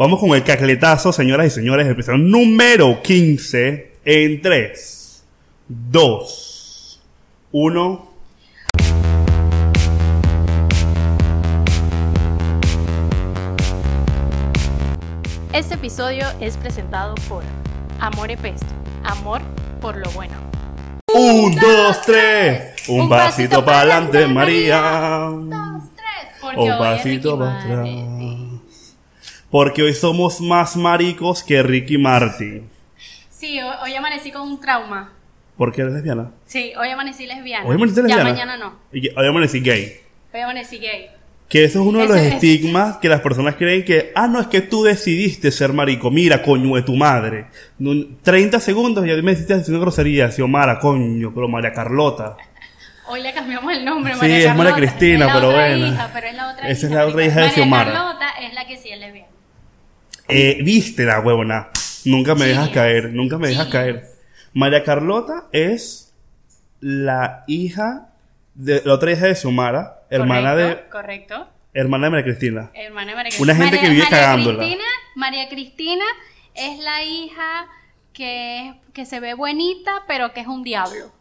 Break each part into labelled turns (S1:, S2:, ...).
S1: Vamos con el cacletazo, señoras y señores, episodio número 15 en 3, 2, 1.
S2: Este episodio es presentado por Amore Pesto, amor por lo bueno.
S1: Un, dos, tres. Un pasito para adelante, María.
S2: Porque
S1: Un
S2: hoy es
S1: pasito
S2: Ricky
S1: para atrás.
S2: Martin.
S1: Porque hoy somos más maricos que Ricky Martin.
S2: Sí, hoy, amanecí con un trauma.
S1: ¿Por qué eres lesbiana?
S2: Sí, hoy amanecí lesbiana.
S1: Hoy amaneciste lesbiana.
S2: Ya mañana no.
S1: Hoy amanecí gay.
S2: Hoy amanecí gay.
S1: Que eso es uno de los
S2: es-
S1: estigmas que las personas creen que, ah, no, es que tú decidiste ser marico. Mira, coño de tu madre. Nun- 30 segundos y ya me hiciste diciendo grosería. Xiomara, coño, pero María Carlota.
S2: Hoy le cambiamos el nombre.
S1: Sí,
S2: María
S1: es María
S2: Carlota.
S1: Cristina,
S2: Es la
S1: pero
S2: otra
S1: bueno.
S2: hija, pero es la otra
S1: Esa es
S2: hija,
S1: la otra hija de
S2: María
S1: Xiomara.
S2: Carlota es la que sí es lesbiana.
S1: Eh, viste la huevona. Nunca me dejas caer, nunca me dejas caer. María Carlota es la hija de la otra hija de Xiomara, hermana
S2: Correcto,
S1: de
S2: Correcto.
S1: hermana de María Cristina.
S2: Hermana de María
S1: Una gente
S2: María-
S1: que vive
S2: María
S1: cagándola.
S2: Cristina, María Cristina es la hija que, que se ve bonita, pero que es un diablo.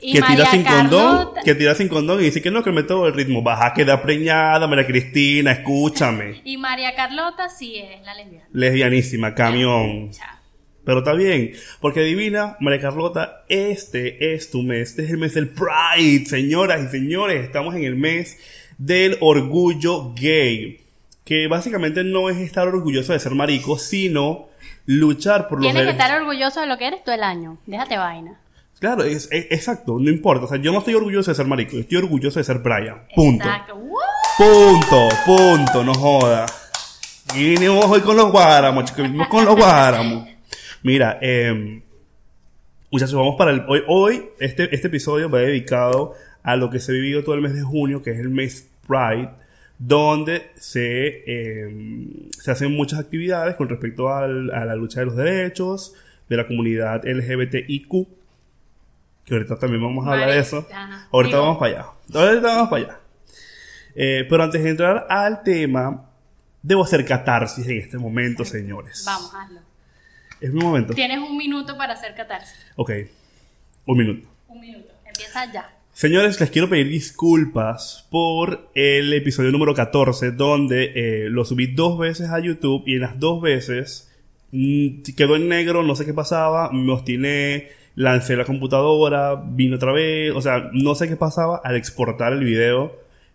S2: Y
S1: que tira sin condón, que tira sin condón y dice que no, que me todo el ritmo. Vas a quedar preñada, María Cristina, escúchame.
S2: Y María Carlota sí es la lesbiana.
S1: Lesbianísima, camión.
S2: Chao.
S1: Pero está bien, porque adivina, María Carlota, este es tu mes, este es el mes del Pride, señoras y señores, estamos en el mes del orgullo gay, que básicamente no es estar orgulloso de ser marico, sino luchar por los
S2: Tienes que estar orgulloso de lo que eres todo el año. Déjate vaina.
S1: Claro, es, es- exacto, no importa, o sea, yo no estoy orgulloso de ser marico, yo estoy orgulloso de ser Brian, punto.
S2: Exacto.
S1: Punto, punto, no joda. Y venimos hoy con los guáramos, chicos, venimos con los guáramos. Mira, eh, muchachos, vamos para el. Hoy, hoy este, este episodio va dedicado a lo que se ha vivido todo el mes de junio, que es el mes Pride, donde se, eh, se hacen muchas actividades con respecto al- a la lucha de los derechos de la comunidad LGBTIQ. Que ahorita también vamos a hablar de eso.
S2: ajá.
S1: Ahorita
S2: Digo-
S1: vamos para allá. Ahorita vamos para allá. Eh, pero antes de entrar al tema, debo hacer catarsis en este momento, señores.
S2: Vamos, hazlo.
S1: Es mi momento.
S2: Tienes un minuto para hacer catarsis.
S1: Ok. Un minuto.
S2: Un minuto. Empieza ya.
S1: Señores, les quiero pedir disculpas por el episodio número 14, donde eh, lo subí dos veces a YouTube y en las dos veces mm, quedó en negro, no sé qué pasaba, me obstiné, lancé la computadora, vino otra vez, o sea, no sé qué pasaba al exportar el video.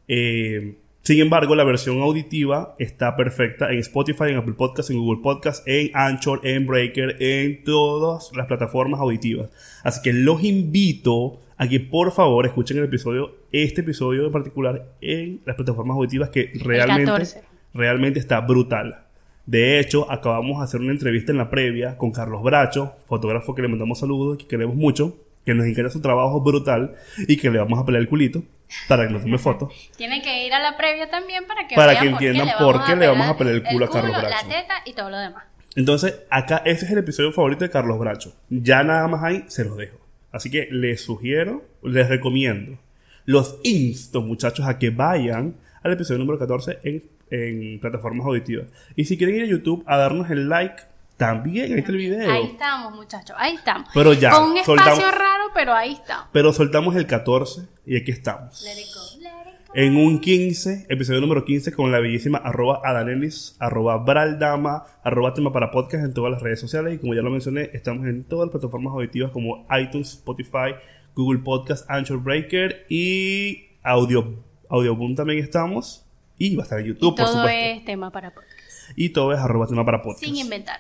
S1: Eh, sin embargo, la versión auditiva está perfecta en Spotify, en Apple Podcasts, en Google Podcasts, en Anchor, en Breaker, en todas las plataformas auditivas. Así que los invito a que por favor escuchen el episodio, este episodio en particular, en las plataformas auditivas que realmente,
S2: 14.
S1: realmente está brutal. De hecho, acabamos de hacer una entrevista en la previa con Carlos Bracho, fotógrafo que le mandamos saludos, que queremos mucho, que nos encanta su trabajo brutal y que le vamos a pelear el culito para que nos tome fotos.
S2: Tienen que ir a la previa también para que
S1: Para que entiendan
S2: le
S1: por qué le vamos a
S2: pelar
S1: pelar el culo a Carlos
S2: La
S1: Bracho.
S2: teta y todo lo demás.
S1: Entonces, acá ese es el episodio favorito de Carlos Bracho. Ya nada más ahí se los dejo. Así que les sugiero, les recomiendo, los insto, muchachos, a que vayan al episodio número 14 en, en plataformas auditivas. Y si quieren ir a YouTube a darnos el like, también ahí está el video.
S2: Ahí estamos, muchachos. Ahí estamos.
S1: Pero ya,
S2: Con un espacio
S1: soltamos-
S2: raro, pero ahí estamos.
S1: Pero soltamos el 14 y aquí estamos.
S2: Let it go. Let it go.
S1: En un 15, episodio número 15, con la bellísima arroba adanelis, arroba braldama, arroba tema para podcast en todas las redes sociales. Y como ya lo mencioné, estamos en todas las plataformas auditivas como iTunes, Spotify, Google Podcast, Anchor Breaker y Audio, Audioboom también estamos. Y va a estar en YouTube,
S2: Y
S1: por
S2: todo
S1: supuesto.
S2: es tema para podcast.
S1: Y todo es arroba tema para podcast.
S2: Sin inventar.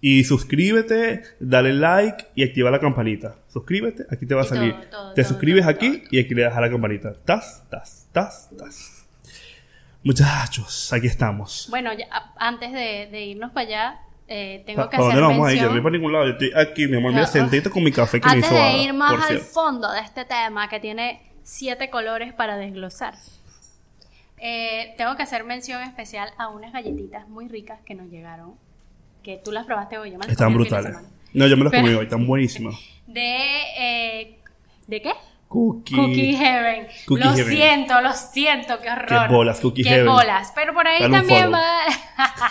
S1: Y suscríbete, dale like y activa la campanita. Suscríbete, aquí te va a
S2: Y todo,
S1: salir.
S2: todo,
S1: te
S2: todo,
S1: suscribes
S2: todo,
S1: aquí
S2: todo.
S1: y aquí le das a la campanita. Tas, tas, tas, tas. Muchachos, aquí estamos.
S2: Bueno, ya, antes de, de irnos para allá, eh, tengo
S1: ¿Para
S2: que
S1: dónde
S2: hacer
S1: nos vamos a ir? Yo no
S2: mención.
S1: voy para ningún lado. Yo estoy aquí, mi amor. Mira, sentadito con mi café que me
S2: Antes
S1: hizo
S2: de ir más al
S1: cierto.
S2: fondo de este tema que tiene siete colores para desglosar, eh, tengo que hacer mención especial a unas galletitas muy ricas que nos llegaron, que tú las probaste hoy. Yo me las
S1: Están brutales. No, yo me los comí hoy. Están buenísimas.
S2: De, eh, ¿de qué?
S1: Cookie.
S2: Cookie Heaven.
S1: Cookie
S2: lo
S1: Heaven.
S2: siento, lo siento, qué horror.
S1: Qué bolas, Cookie
S2: Qué
S1: Heaven.
S2: bolas. Pero por ahí
S1: Dale
S2: también va.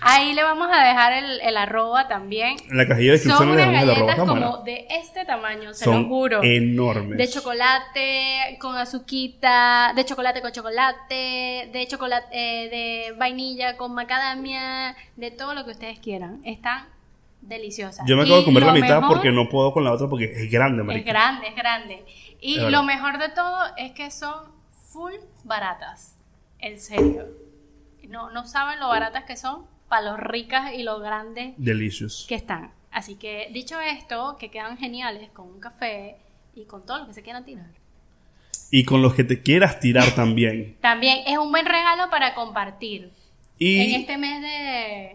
S2: Ahí le vamos a dejar el, el arroba también.
S1: En la cajilla de
S2: Son
S1: descripción le
S2: unas galletas
S1: cámara.
S2: como de este tamaño, se
S1: Son
S2: lo juro.
S1: enormes.
S2: De chocolate con azuquita, de chocolate con chocolate, de chocolate eh, de vainilla con macadamia, de todo lo que ustedes quieran. Están deliciosas.
S1: Yo me acabo
S2: Y
S1: de comer la mitad
S2: mejor-
S1: porque no puedo con la otra porque es grande,
S2: Es
S1: marica.
S2: grande, es grande. Y lo mejor de todo es que son full baratas. En serio. No, no saben lo baratas que son para los ricas y los grandes
S1: Delicious.
S2: que están. Así que, dicho esto, que quedan geniales con un café y con todo lo que se quieran tirar.
S1: Y con los que te quieras tirar también.
S2: También es un buen regalo para compartir.
S1: Y
S2: En este mes de,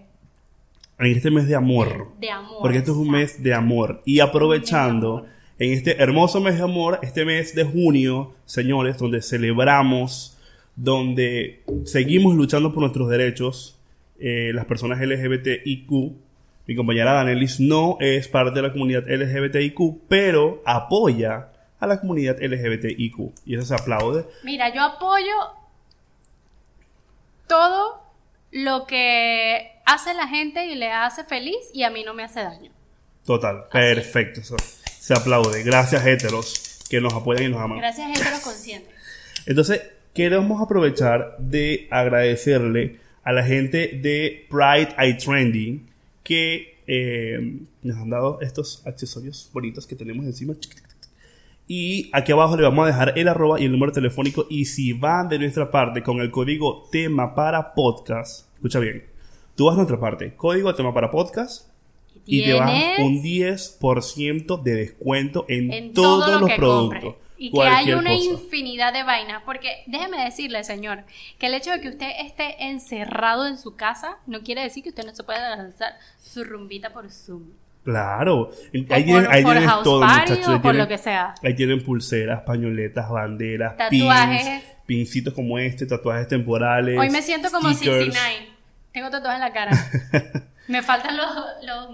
S1: en este mes de amor.
S2: de amor.
S1: Porque esto es un mes de amor. Y aprovechando, en este hermoso mes de amor, este mes de junio, señores, donde celebramos, donde seguimos luchando por nuestros derechos, eh, las personas LGBTIQ. Mi compañera Danelis no es parte de la comunidad LGBTIQ, pero apoya a la comunidad LGBTIQ. Y eso se aplaude.
S2: Mira, yo apoyo todo lo que hace la gente y le hace feliz y a mí no me hace daño.
S1: Total. Perfecto. Eso se aplaude. Gracias, héteros, que nos apoyan y nos aman.
S2: Gracias los conscientes.
S1: Entonces, queremos aprovechar de agradecerle a la gente de Pride Eye Trending que eh, nos han dado estos accesorios bonitos que tenemos encima. Y aquí abajo le vamos a dejar el arroba y el número telefónico. Y si van de nuestra parte con el código tema para podcast, escucha bien, tú vas a nuestra parte, código tema para podcast, y te vas un 10% de descuento en,
S2: en
S1: todos
S2: todo lo
S1: los productos.
S2: compre. Y que hay una
S1: cosa.
S2: infinidad de vainas. Porque déjeme decirle, señor, que el hecho de que usted esté encerrado en su casa no quiere decir que usted no se pueda lanzar su rumbita por Zoom.
S1: Claro. Ahí tienen,
S2: por-
S1: ahí
S2: por
S1: tienen
S2: house
S1: todo,
S2: party
S1: muchachos. Ahí
S2: por
S1: tienen,
S2: lo que sea.
S1: ahí tienen pulseras, pañoletas, banderas,
S2: Tatuajes.
S1: pins, pincitos como este, tatuajes temporales.
S2: Hoy me siento como
S1: stickers,
S2: 69. Tengo tatuajes en la cara. me faltan los, los,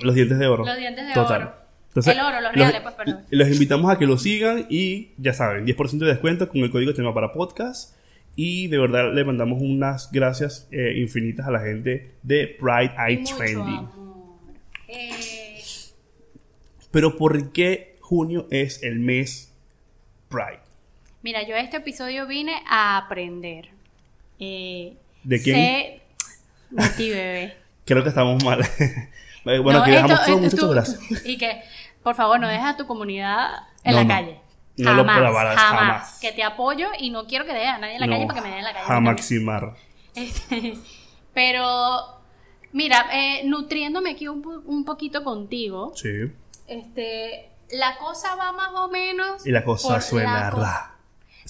S1: Los dientes de oro.
S2: los dientes de
S1: Total.
S2: oro.
S1: Entonces,
S2: El oro, los
S1: los-
S2: reales, pues, perdón.
S1: Los invitamos a que lo sigan y ya saben, 10% de descuento con el código tema para podcast. Y de verdad le mandamos unas gracias eh, infinitas a la gente de Pride Eye
S2: Mucho
S1: Trending.
S2: amor. Eh,
S1: Pero ¿por qué junio es el mes Pride?
S2: Mira, yo a este episodio vine a aprender. Eh,
S1: ¿De quién?
S2: Sé... De ti, bebé.
S1: Creo que estamos mal. bueno,
S2: No,
S1: aquí dejamos
S2: esto-
S1: todo,
S2: esto-
S1: muchachos,
S2: tú-
S1: gracias.
S2: Y que, por favor, no dejes a tu comunidad en
S1: No,
S2: la calle.
S1: No lo
S2: jamás,
S1: probarás,
S2: jamás,
S1: jamás.
S2: Que te apoyo y no quiero que dejes a nadie en la calle para que me den en la calle. a.
S1: Maximar.
S2: Este, Pero, mira, eh, nutriéndome aquí un, po- un poquito contigo,
S1: Sí.
S2: este, la cosa va más o menos.
S1: Y la cosa suena
S2: la co-
S1: ra.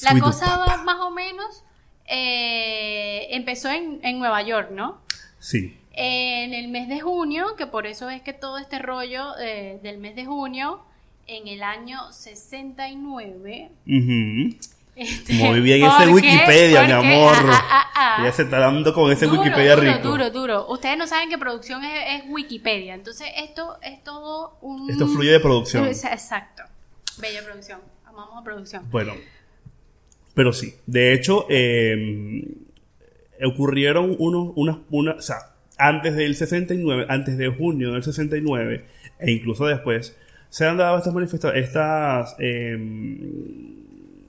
S2: La cosa
S1: papa.
S2: va más o menos. eh, empezó en, en Nueva York, ¿no?
S1: Sí.
S2: En el mes de junio, que por eso es que todo este rollo eh, del mes de junio, en el año 69.
S1: Ujú.
S2: este,
S1: Muy bien ese. Wikipedia, mi amor.
S2: ah, ah, ah.
S1: Ya se está dando con ese
S2: Duro,
S1: Wikipedia
S2: duro,
S1: rico.
S2: Duro, duro. Ustedes no saben que producción es, es Wikipedia. Entonces, esto es todo un.
S1: Esto fluye de producción.
S2: Exacto. Bella producción. Amamos a producción.
S1: Bueno, pero sí. De hecho, eh, ocurrieron unos, unas, una, o sea, antes del 69, antes de junio del 69, e incluso después, se han dado estas manifestaciones, estas, eh,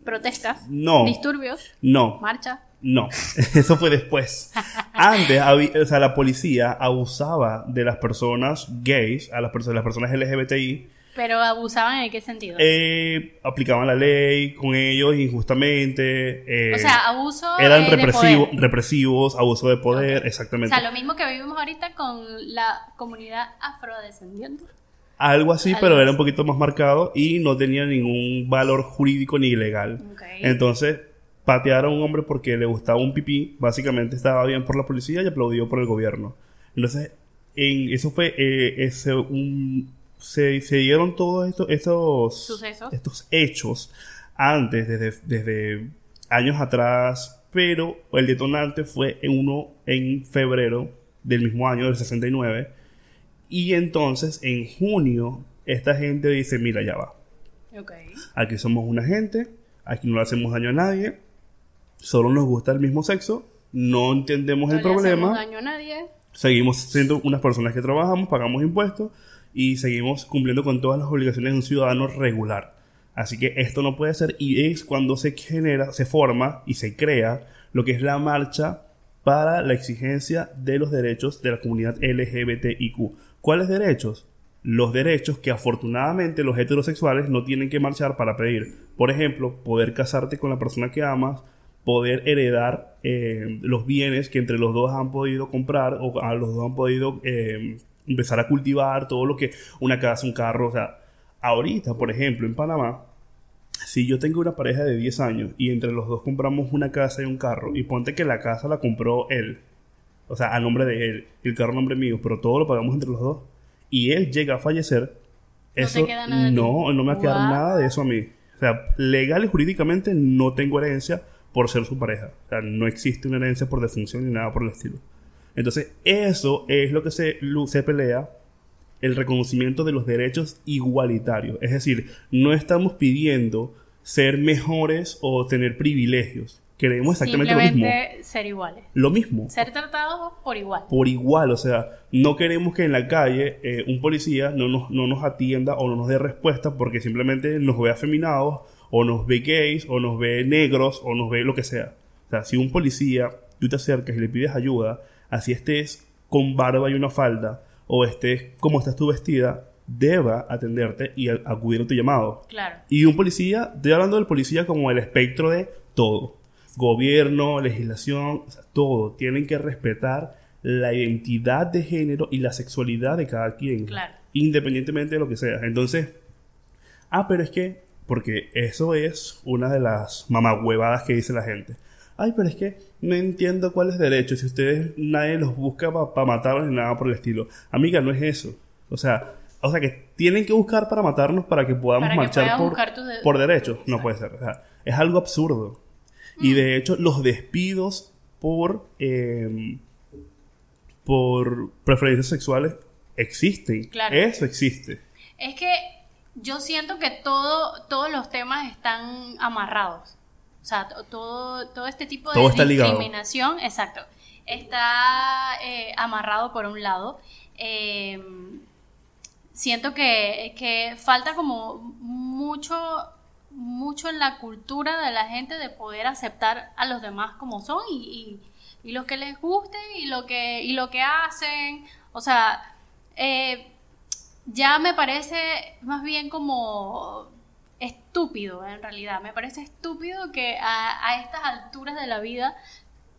S2: Protestas.
S1: no,
S2: Disturbios.
S1: no,
S2: Marcha.
S1: no, eso fue después. Antes, había- o sea, la policía abusaba de las personas gays, a las personas, las personas LGBTI,
S2: Pero abusaban en qué sentido.
S1: eh, aplicaban la ley con ellos injustamente. eh,
S2: o sea, abuso.
S1: eran
S2: eh, de
S1: represivos,
S2: poder.
S1: represivos, abuso de poder, exactamente.
S2: O sea, lo mismo que vivimos ahorita con la comunidad afrodescendiente.
S1: Algo así,
S2: Algo
S1: pero era un poquito más marcado y no tenía ningún valor jurídico ni legal. Entonces, patear a un hombre porque le gustaba un pipí, básicamente estaba bien por la policía y aplaudido por el gobierno. Entonces, en, eso fue eh, ese, un, se, se dieron todos estos, estos,
S2: Sucesos.
S1: estos hechos antes, desde, desde años atrás, pero el detonante fue en uno en febrero del mismo año, del 69. Y entonces, en junio, esta gente dice, mira, ya va.
S2: Ok.
S1: Aquí somos una gente, aquí no le hacemos daño a nadie, solo nos gusta el mismo sexo, no entendemos
S2: No
S1: el
S2: le
S1: problema,
S2: daño a nadie.
S1: seguimos siendo unas personas que trabajamos, pagamos impuestos y seguimos cumpliendo con todas las obligaciones de un ciudadano regular. Así que esto no puede ser y es cuando se genera, se forma y se crea lo que es la marcha para la exigencia de los derechos de la comunidad LGBTIQ. ¿Cuáles derechos? Los derechos que afortunadamente los heterosexuales no tienen que marchar para pedir. Por ejemplo, poder casarte con la persona que amas, poder heredar eh, los bienes que entre los dos han podido comprar o a los dos han podido eh, empezar a cultivar todo lo que una casa, un carro, o sea, ahorita, por ejemplo, en Panamá, si yo tengo una pareja de 10 años y entre los dos compramos una casa y un carro, y ponte que la casa la compró él, o sea, a nombre de él, y el carro a nombre mío, pero todo lo pagamos entre los dos, y él llega a fallecer,
S2: No
S1: eso
S2: queda nada
S1: no, no me va a quedar nada de eso a mí. O sea, legal y jurídicamente no tengo herencia por ser su pareja. O sea, no existe una herencia por defunción ni nada por el estilo. Entonces, eso es lo que se, se pelea el reconocimiento de los derechos igualitarios. Es decir, no estamos pidiendo ser mejores o tener privilegios. Queremos exactamente lo mismo.
S2: Ser iguales.
S1: Lo mismo.
S2: Ser tratados por igual.
S1: Por igual, o sea, no queremos que en la calle eh, un policía no nos, no nos atienda o no nos dé respuesta porque simplemente nos ve afeminados o nos ve gays o nos ve negros o nos ve lo que sea. O sea, si un policía, tú te acercas y le pides ayuda, así estés con barba y una falda o estés como estás tú vestida, deba atenderte y acudir a tu llamado.
S2: Claro.
S1: Y un policía, estoy hablando del policía como el espectro de todo. Gobierno, legislación, o sea, todo. Tienen que respetar la identidad de género y la sexualidad de cada quien.
S2: Claro.
S1: Independientemente de lo que sea. Entonces, ah, pero es que, porque eso es una de las mamagüevadas que dice la gente. Ay, pero es que no entiendo cuáles derechos. Si ustedes nadie los busca para matarlos ni nada por el estilo. Amiga, no es eso. O sea, o sea que tienen que buscar para matarnos para que podamos
S2: Para que
S1: marchar por,
S2: de-
S1: por derechos. No puede ser. O sea, es algo absurdo. Y de hecho, los despidos por, eh, por preferencias sexuales existen.
S2: Claro.
S1: Eso existe.
S2: Es que yo siento que todo, todos los temas están amarrados. O sea, to- todo, todo este tipo de
S1: ligado.
S2: discriminación, exacto, está eh, amarrado por un lado. Eh, siento que, que falta como mucho, mucho en la cultura de la gente de poder aceptar a los demás como son y, y, y lo que les guste y lo que, y lo que hacen. O sea, eh, ya me parece más bien como estúpido en realidad. Me parece estúpido que a, a estas alturas de la vida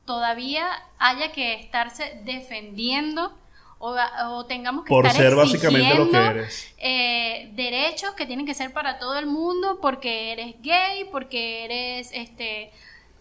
S2: todavía haya que estarse defendiendo o, o tengamos que
S1: Por
S2: estar
S1: ser básicamente lo que eres.
S2: eh, derechos que tienen que ser para todo el mundo porque eres gay, porque eres este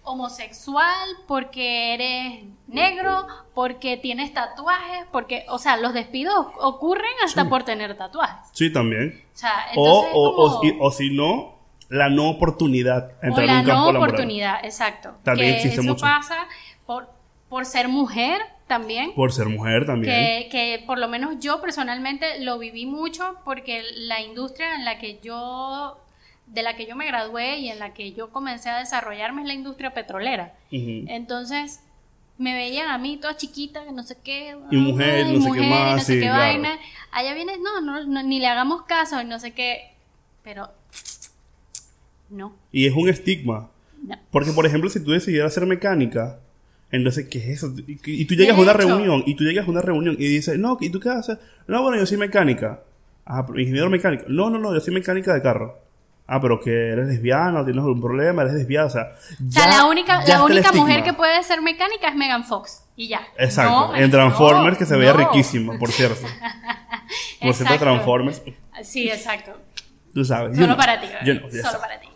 S2: homosexual, porque eres negro, porque tienes tatuajes, porque, o sea, los despidos ocurren hasta
S1: Sí.
S2: por tener tatuajes.
S1: Sí, también.
S2: O sea,
S1: O, o, o
S2: como-
S1: si- o si no, la no oportunidad a
S2: o
S1: entrar en
S2: la
S1: un campo
S2: no
S1: laboral.
S2: oportunidad, exacto.
S1: También
S2: que
S1: existe
S2: eso
S1: mucho.
S2: pasa por, por ser mujer también.
S1: Por ser mujer también.
S2: Que, que por lo menos yo personalmente lo viví mucho porque la industria en la que yo de la que yo me gradué y en la que yo comencé a desarrollarme es la industria petrolera. Entonces me veían a mí toda chiquita, no sé qué,
S1: Y mujer,
S2: ay,
S1: no sé qué
S2: mujer,
S1: más,
S2: no sé qué
S1: claro.
S2: vaina. Allá vienes, no, no, no, ni le hagamos caso, y no sé qué, pero no,
S1: Y es un estigma.
S2: no.
S1: Porque, por ejemplo, si tú decidieras hacer mecánica, entonces, ¿qué es eso? Y, tú llegas a una
S2: hecho.
S1: reunión, y tú llegas a una reunión y dices, no, ¿y tú qué haces? No, bueno, yo soy mecánica. Ah, pero ingeniero mecánico. No, no, no, yo soy mecánica de carro. Ah, pero que eres lesbiana, tienes algún problema, eres desviada, o sea.
S2: O sea, la única,
S1: ya
S2: la única mujer que puede ser mecánica es Megan Fox. Y ya.
S1: Exacto,
S2: No,
S1: en
S2: no,
S1: Transformers que se veía
S2: no.
S1: riquísima, por cierto. Por cierto. Transformers,
S2: Sí, exacto.
S1: tú sabes.
S2: Solo para ti.
S1: Yo no,
S2: Solo para ti.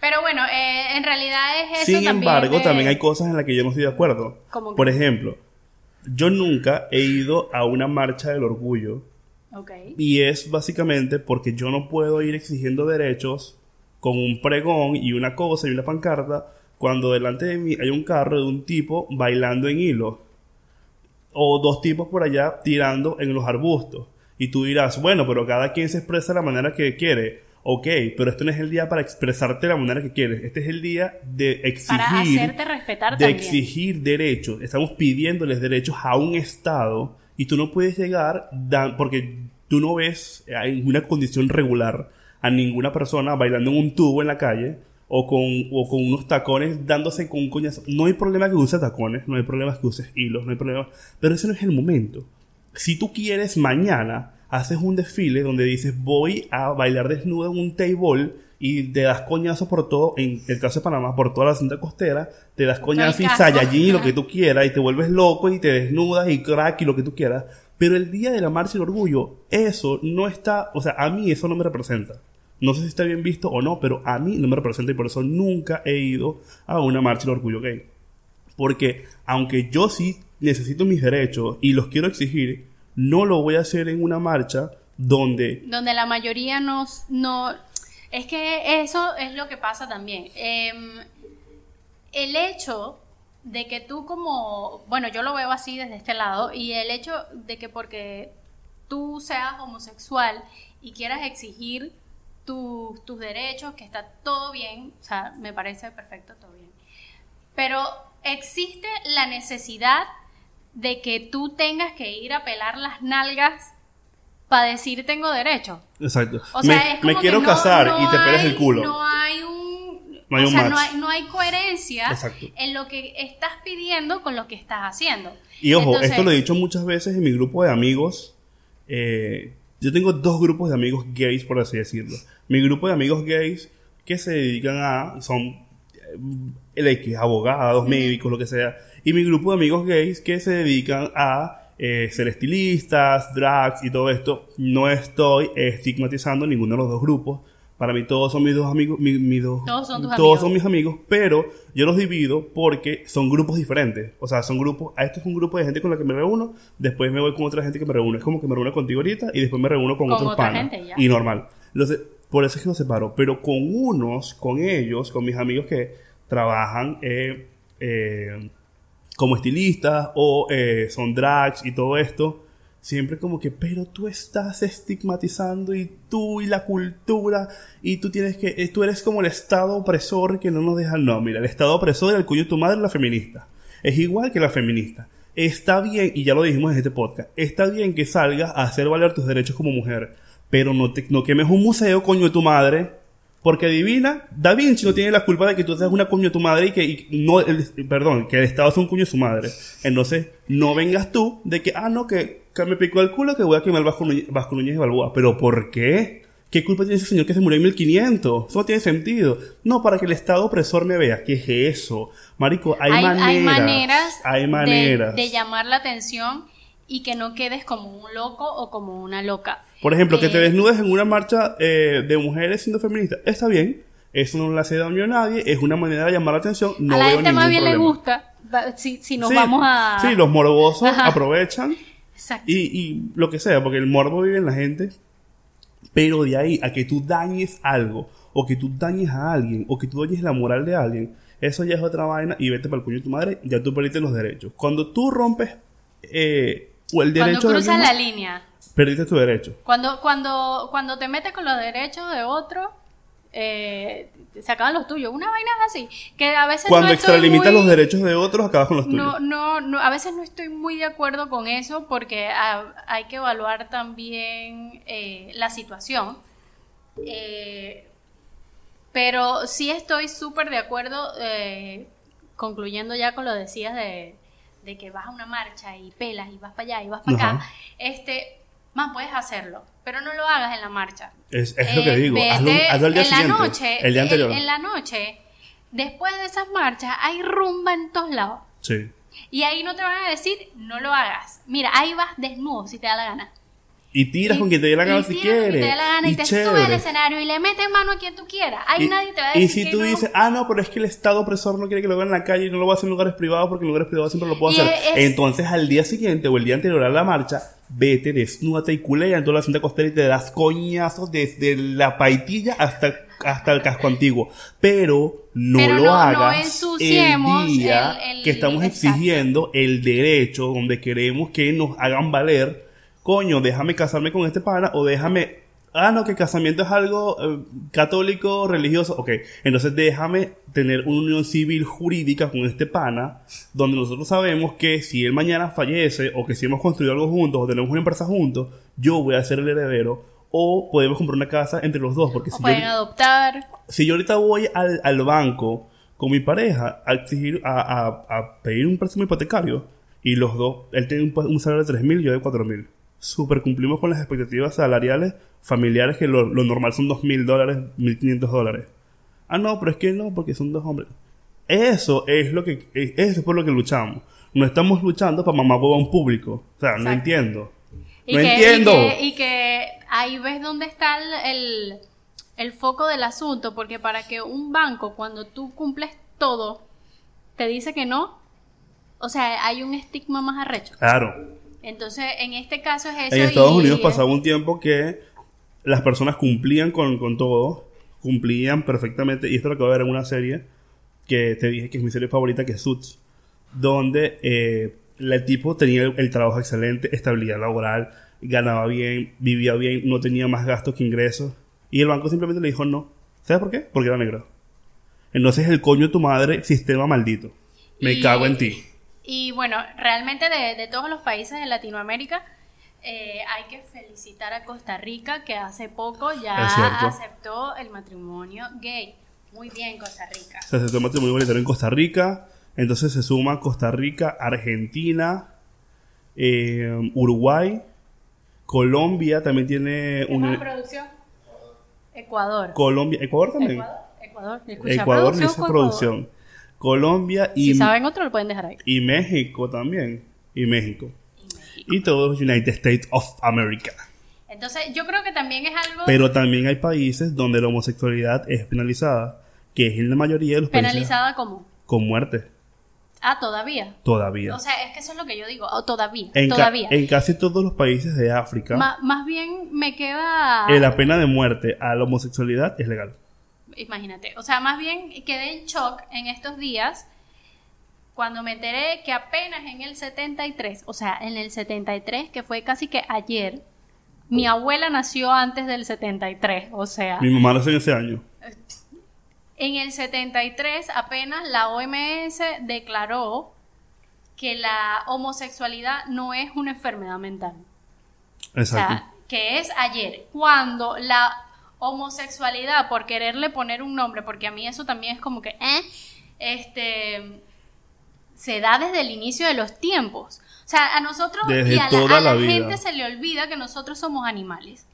S2: Pero bueno, eh, en realidad es eso
S1: Sin
S2: también
S1: embargo,
S2: de-
S1: también hay cosas en las que yo no estoy de acuerdo. Por ejemplo, yo nunca he ido a una marcha del orgullo Y es básicamente porque yo no puedo ir exigiendo derechos con un pregón y una cosa y una pancarta cuando delante de mí hay un carro de un tipo bailando en hilo o dos tipos por allá tirando en los arbustos. Y tú dirás, bueno, pero cada quien se expresa de la manera que quiere. Ok, pero este no es el día para expresarte de la manera que quieres. Este es el día de exigir.
S2: Para hacerte respetar
S1: de
S2: también.
S1: exigir derechos. Estamos pidiéndoles derechos a un Estado Y tú no puedes llegar, porque tú no ves en una condición regular a ninguna persona bailando en un tubo en la calle o con, o con unos tacones dándose con un coñazo. No hay problema que uses tacones, no hay problema que uses hilos, no hay problema. Pero ese no es el momento. Si tú quieres mañana, haces un desfile donde dices voy a bailar desnudo en un table y te das coñazos por todo, en el caso de Panamá, por toda la cinta costera, te das coñazos y y lo que tú quieras y te vuelves loco y te desnudas y crack y lo que tú quieras. Pero el día de la marcha del orgullo, eso no está, o sea, a mí eso no me representa. No sé si está bien visto o no, pero a mí no me representa y por eso nunca he ido a una marcha del orgullo gay. Porque aunque yo sí necesito mis derechos y los quiero exigir, no lo voy a hacer en una marcha donde
S2: donde la mayoría no, no es que eso es lo que pasa también. Em, el hecho de que tú como bueno yo lo veo así desde este lado y el hecho de que porque tú seas homosexual y quieras exigir tu- tus derechos que está todo bien o sea me parece perfecto todo bien. Pero existe la necesidad de que tú tengas que ir a pelar las nalgas para decir tengo derecho.
S1: Exacto.
S2: O sea,
S1: me,
S2: es como
S1: me quiero
S2: que no-
S1: casar
S2: no
S1: y te pelas el culo.
S2: No hay un.
S1: No hay
S2: o
S1: un
S2: sea,
S1: match.
S2: no hay, no hay coherencia
S1: Exacto.
S2: en lo que estás pidiendo con lo que estás haciendo.
S1: Y ojo,
S2: Entonces,
S1: esto lo he dicho muchas veces en mi grupo de amigos. Eh, yo tengo dos grupos de amigos gays, por así decirlo. Mi grupo de amigos gays que se dedican a, son eh, el X, abogados, médicos, lo que sea. Y mi grupo de amigos gays que se dedican a eh, ser estilistas, drags y todo esto. No estoy estigmatizando ninguno de los dos grupos. Para mí todos son mis dos amigos, mi- mis dos-
S2: Todos son tus
S1: todos
S2: amigos.
S1: son mis amigos, pero yo los divido porque son grupos diferentes. O sea, son grupos, a esto es un grupo de gente con la que me reúno, después me voy con otra gente que me reúno. Es como que me reúno contigo ahorita y después me reúno con,
S2: Con
S1: otros
S2: otra
S1: panas.
S2: gente, ya.
S1: Y normal. Entonces, por eso es que los separo. Pero con unos, con ellos, con mis amigos que trabajan eh, eh, como estilistas o eh, son drags y todo esto, siempre como que, pero tú estás estigmatizando y tú y la cultura y tú tienes que, eh, tú eres como el estado opresor que no nos deja, no, mira, el estado opresor del cuyo tu madre es la feminista. Es igual que la feminista. Está bien, y ya lo dijimos en este podcast, está bien que salgas a hacer valer tus derechos como mujer, pero no, te, no quemes un museo, coño de tu madre, porque adivina, Da Vinci no tiene la culpa de que tú seas una coño de tu madre y que y no, el- perdón, que el Estado es un coño de su madre. Entonces, no vengas tú de que, ah, no, que, que me picó el culo que voy a quemar Vasco Núñez, Vasco Núñez y Balboa. ¿Pero por qué? ¿Qué culpa tiene ese señor que se murió en 1500? Eso no tiene sentido. No, para que el Estado opresor me vea. ¿Qué es eso? Marico, hay,
S2: hay,
S1: maneras.
S2: hay maneras,
S1: Hay
S2: de-
S1: maneras.
S2: De, llamar la atención y que no quedes como un loco o como una loca.
S1: Por ejemplo, que te
S2: Eh,
S1: desnudes en una marcha eh, de mujeres siendo feministas. Está bien. Eso no le hace daño a nadie. Es una manera de llamar la atención. No
S2: a la
S1: veo
S2: gente más bien le gusta. Si, si nos
S1: Sí,
S2: vamos a.
S1: Sí, los morbosos
S2: Ajá.
S1: aprovechan
S2: Exacto.
S1: y, y lo que sea, porque el morbo vive en la gente. Pero de ahí a que tú dañes algo, o que tú dañes a alguien, o que tú dañes la moral de alguien, eso ya es otra vaina y vete para el coño de tu madre, ya tú perdiste los derechos. Cuando tú rompes eh, o el
S2: Cuando
S1: derecho de
S2: cruzas
S1: alguien
S2: la línea.
S1: Perdiste tu derecho.
S2: Cuando, cuando, cuando te metes con los derechos de otro, eh, se acaban los tuyos. Una vaina es así. Que a veces
S1: Cuando
S2: no
S1: extralimitas
S2: muy-
S1: los derechos de otros, acabas con los tuyos.
S2: No, no, no, a veces no estoy muy de acuerdo con eso porque ah, hay que evaluar también eh, la situación. Eh, pero sí estoy súper de acuerdo, concluyendo ya con lo decías de, de que vas a una marcha y pelas y vas para allá y vas para acá. Este, más puedes hacerlo, pero no lo hagas en la marcha.
S1: Es, es lo que
S2: Eh,
S1: digo. Hazlo, hazlo el día
S2: en
S1: siguiente.
S2: La noche,
S1: el día
S2: en-
S1: anterior.
S2: En, la noche, después de esas marchas, hay rumba en todos lados.
S1: Sí.
S2: Y ahí no te van a decir, no lo hagas. Mira, ahí vas desnudo si te da la gana.
S1: Y tiras
S2: Y-
S1: con quien te dé la gana
S2: y
S1: si
S2: tiras con
S1: quieres.
S2: te dé la gana y,
S1: y
S2: te
S1: chévere.
S2: subes al escenario y le metes mano a quien tú quieras. Ahí
S1: Y-
S2: nadie te va a
S1: Y
S2: decir
S1: si
S2: que
S1: tú
S2: no.
S1: dices, ah, no, pero es que el Estado opresor no quiere que lo haga en la calle y no lo va a hacer en lugares privados porque en lugares privados siempre lo puedo
S2: Y
S1: hacer.
S2: es-
S1: Entonces, al día siguiente o el día anterior a la marcha, vete, desnúdate y culea en toda la cinta costera y te das coñazos desde la paitilla hasta, hasta el casco antiguo. Pero no
S2: Pero
S1: lo
S2: no- no
S1: hagas
S2: ensuciemos
S1: el día
S2: el- el-
S1: que estamos
S2: exacto.
S1: exigiendo el derecho donde queremos que nos hagan valer. Coño, déjame casarme con este pana o déjame Ah, no, que casamiento es algo eh, católico, religioso. Ok, entonces déjame tener una unión civil jurídica con este pana, donde nosotros sabemos que si él mañana fallece, o que si hemos construido algo juntos, o tenemos una empresa juntos, yo voy a ser el heredero, o podemos comprar una casa entre los dos. Porque
S2: O
S1: si
S2: pueden
S1: yo,
S2: adoptar.
S1: si yo ahorita voy al, al banco con mi pareja a exigir, a, a, a pedir un préstamo hipotecario, y los dos, él tiene un, un salario de 3 mil, yo de 4 mil. Super cumplimos con las expectativas salariales familiares, que lo, lo normal son 2 mil dólares, 1.500 dólares. Ah, no, pero es que no, porque son dos hombres. Eso es lo que, eso es por lo que luchamos. No estamos luchando para mamá boba un público. O sea, no entiendo.
S2: Y
S1: no
S2: que,
S1: entiendo.
S2: Y que, y que ahí ves dónde está el, el, el foco del asunto, porque para que un banco, cuando tú cumples todo, te dice que no, o sea, hay un estigma más arrecho.
S1: Claro.
S2: Entonces, en este caso es eso.
S1: En Estados
S2: y-
S1: Unidos pasaba un tiempo que las personas cumplían con, con todo, cumplían perfectamente, y esto lo acabo de ver en una serie que te dije que es mi serie favorita, que es Suits, donde eh, el tipo tenía el, el trabajo excelente, estabilidad laboral, ganaba bien, vivía bien, no tenía más gastos que ingresos, y el banco simplemente le dijo no. ¿Sabes por qué? Porque era negro. Entonces el coño de tu madre, sistema maldito. Me
S2: y-
S1: cago en ti.
S2: Y bueno, realmente de, de todos los países de Latinoamérica, eh, hay que felicitar a Costa Rica, que hace poco ya aceptó el matrimonio gay. Muy bien, Costa Rica.
S1: Se hace matrimonio igualitario en Costa Rica. Entonces se suma Costa Rica, Argentina, eh, Uruguay, Colombia también tiene
S2: ¿Qué más
S1: un
S2: producción? Ecuador.
S1: Colombia, Ecuador también.
S2: Ecuador. Ecuador. Escucha,
S1: Ecuador
S2: producción con
S1: producción.
S2: Ecuador.
S1: Colombia y,
S2: Si saben otro, lo pueden dejar ahí.
S1: y México también. Y México. Y todos los United States of America.
S2: Entonces, yo creo que también es algo
S1: Pero también hay países donde la homosexualidad es penalizada, que es en la mayoría de los países
S2: penalizada como.
S1: con muerte.
S2: Ah, todavía.
S1: Todavía.
S2: O sea, es que eso es lo que yo digo. oh, todavía.
S1: en,
S2: todavía.
S1: en casi todos los países de África,
S2: Ma- más bien me queda.
S1: eh, la pena de muerte a la homosexualidad es legal.
S2: Imagínate. O sea, más bien quedé en shock en estos días cuando me enteré que apenas en el 73, o sea, en el 73, que fue casi que ayer, mi abuela nació antes del 73. O sea,
S1: Mi mamá nació en ese año.
S2: en el 73 apenas la OMS declaró que la homosexualidad no es una enfermedad mental. O
S1: Exacto.
S2: sea, que es ayer, cuando la homosexualidad, por quererle poner un nombre, porque a mí eso también es como que, ¿eh? Este, se da desde el inicio de los tiempos. O sea, a nosotros
S1: Desde
S2: y a la,
S1: toda
S2: a la
S1: la vida.
S2: gente se le olvida que nosotros somos animales,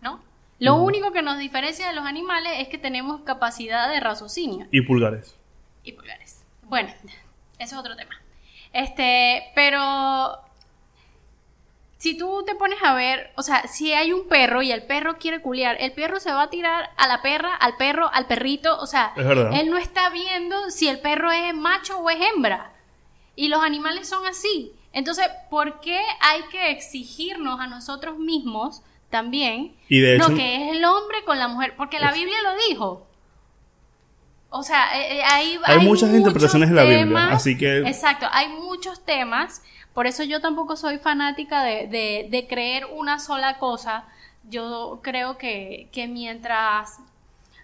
S2: ¿no? Lo único que nos diferencia de los animales es que tenemos capacidad de raciocinio
S1: y pulgares.
S2: y pulgares. Bueno, eso es otro tema. Este, pero si tú te pones a ver, o sea, si hay un perro y el perro quiere culiar, el perro se va a tirar a la perra, al perro, al perrito, o sea, él no está viendo si el perro es macho o es hembra. Y los animales son así. Entonces, ¿por qué hay que exigirnos a nosotros mismos también?
S1: Y de hecho,
S2: no, que es el hombre con la mujer, porque la
S1: Es-
S2: Biblia lo dijo. O sea, eh, eh, hay,
S1: Hay muchas interpretaciones de la Biblia, así que-
S2: Exacto, hay muchos temas, por eso yo tampoco soy fanática de, de- de creer una sola cosa. Yo creo que, que mientras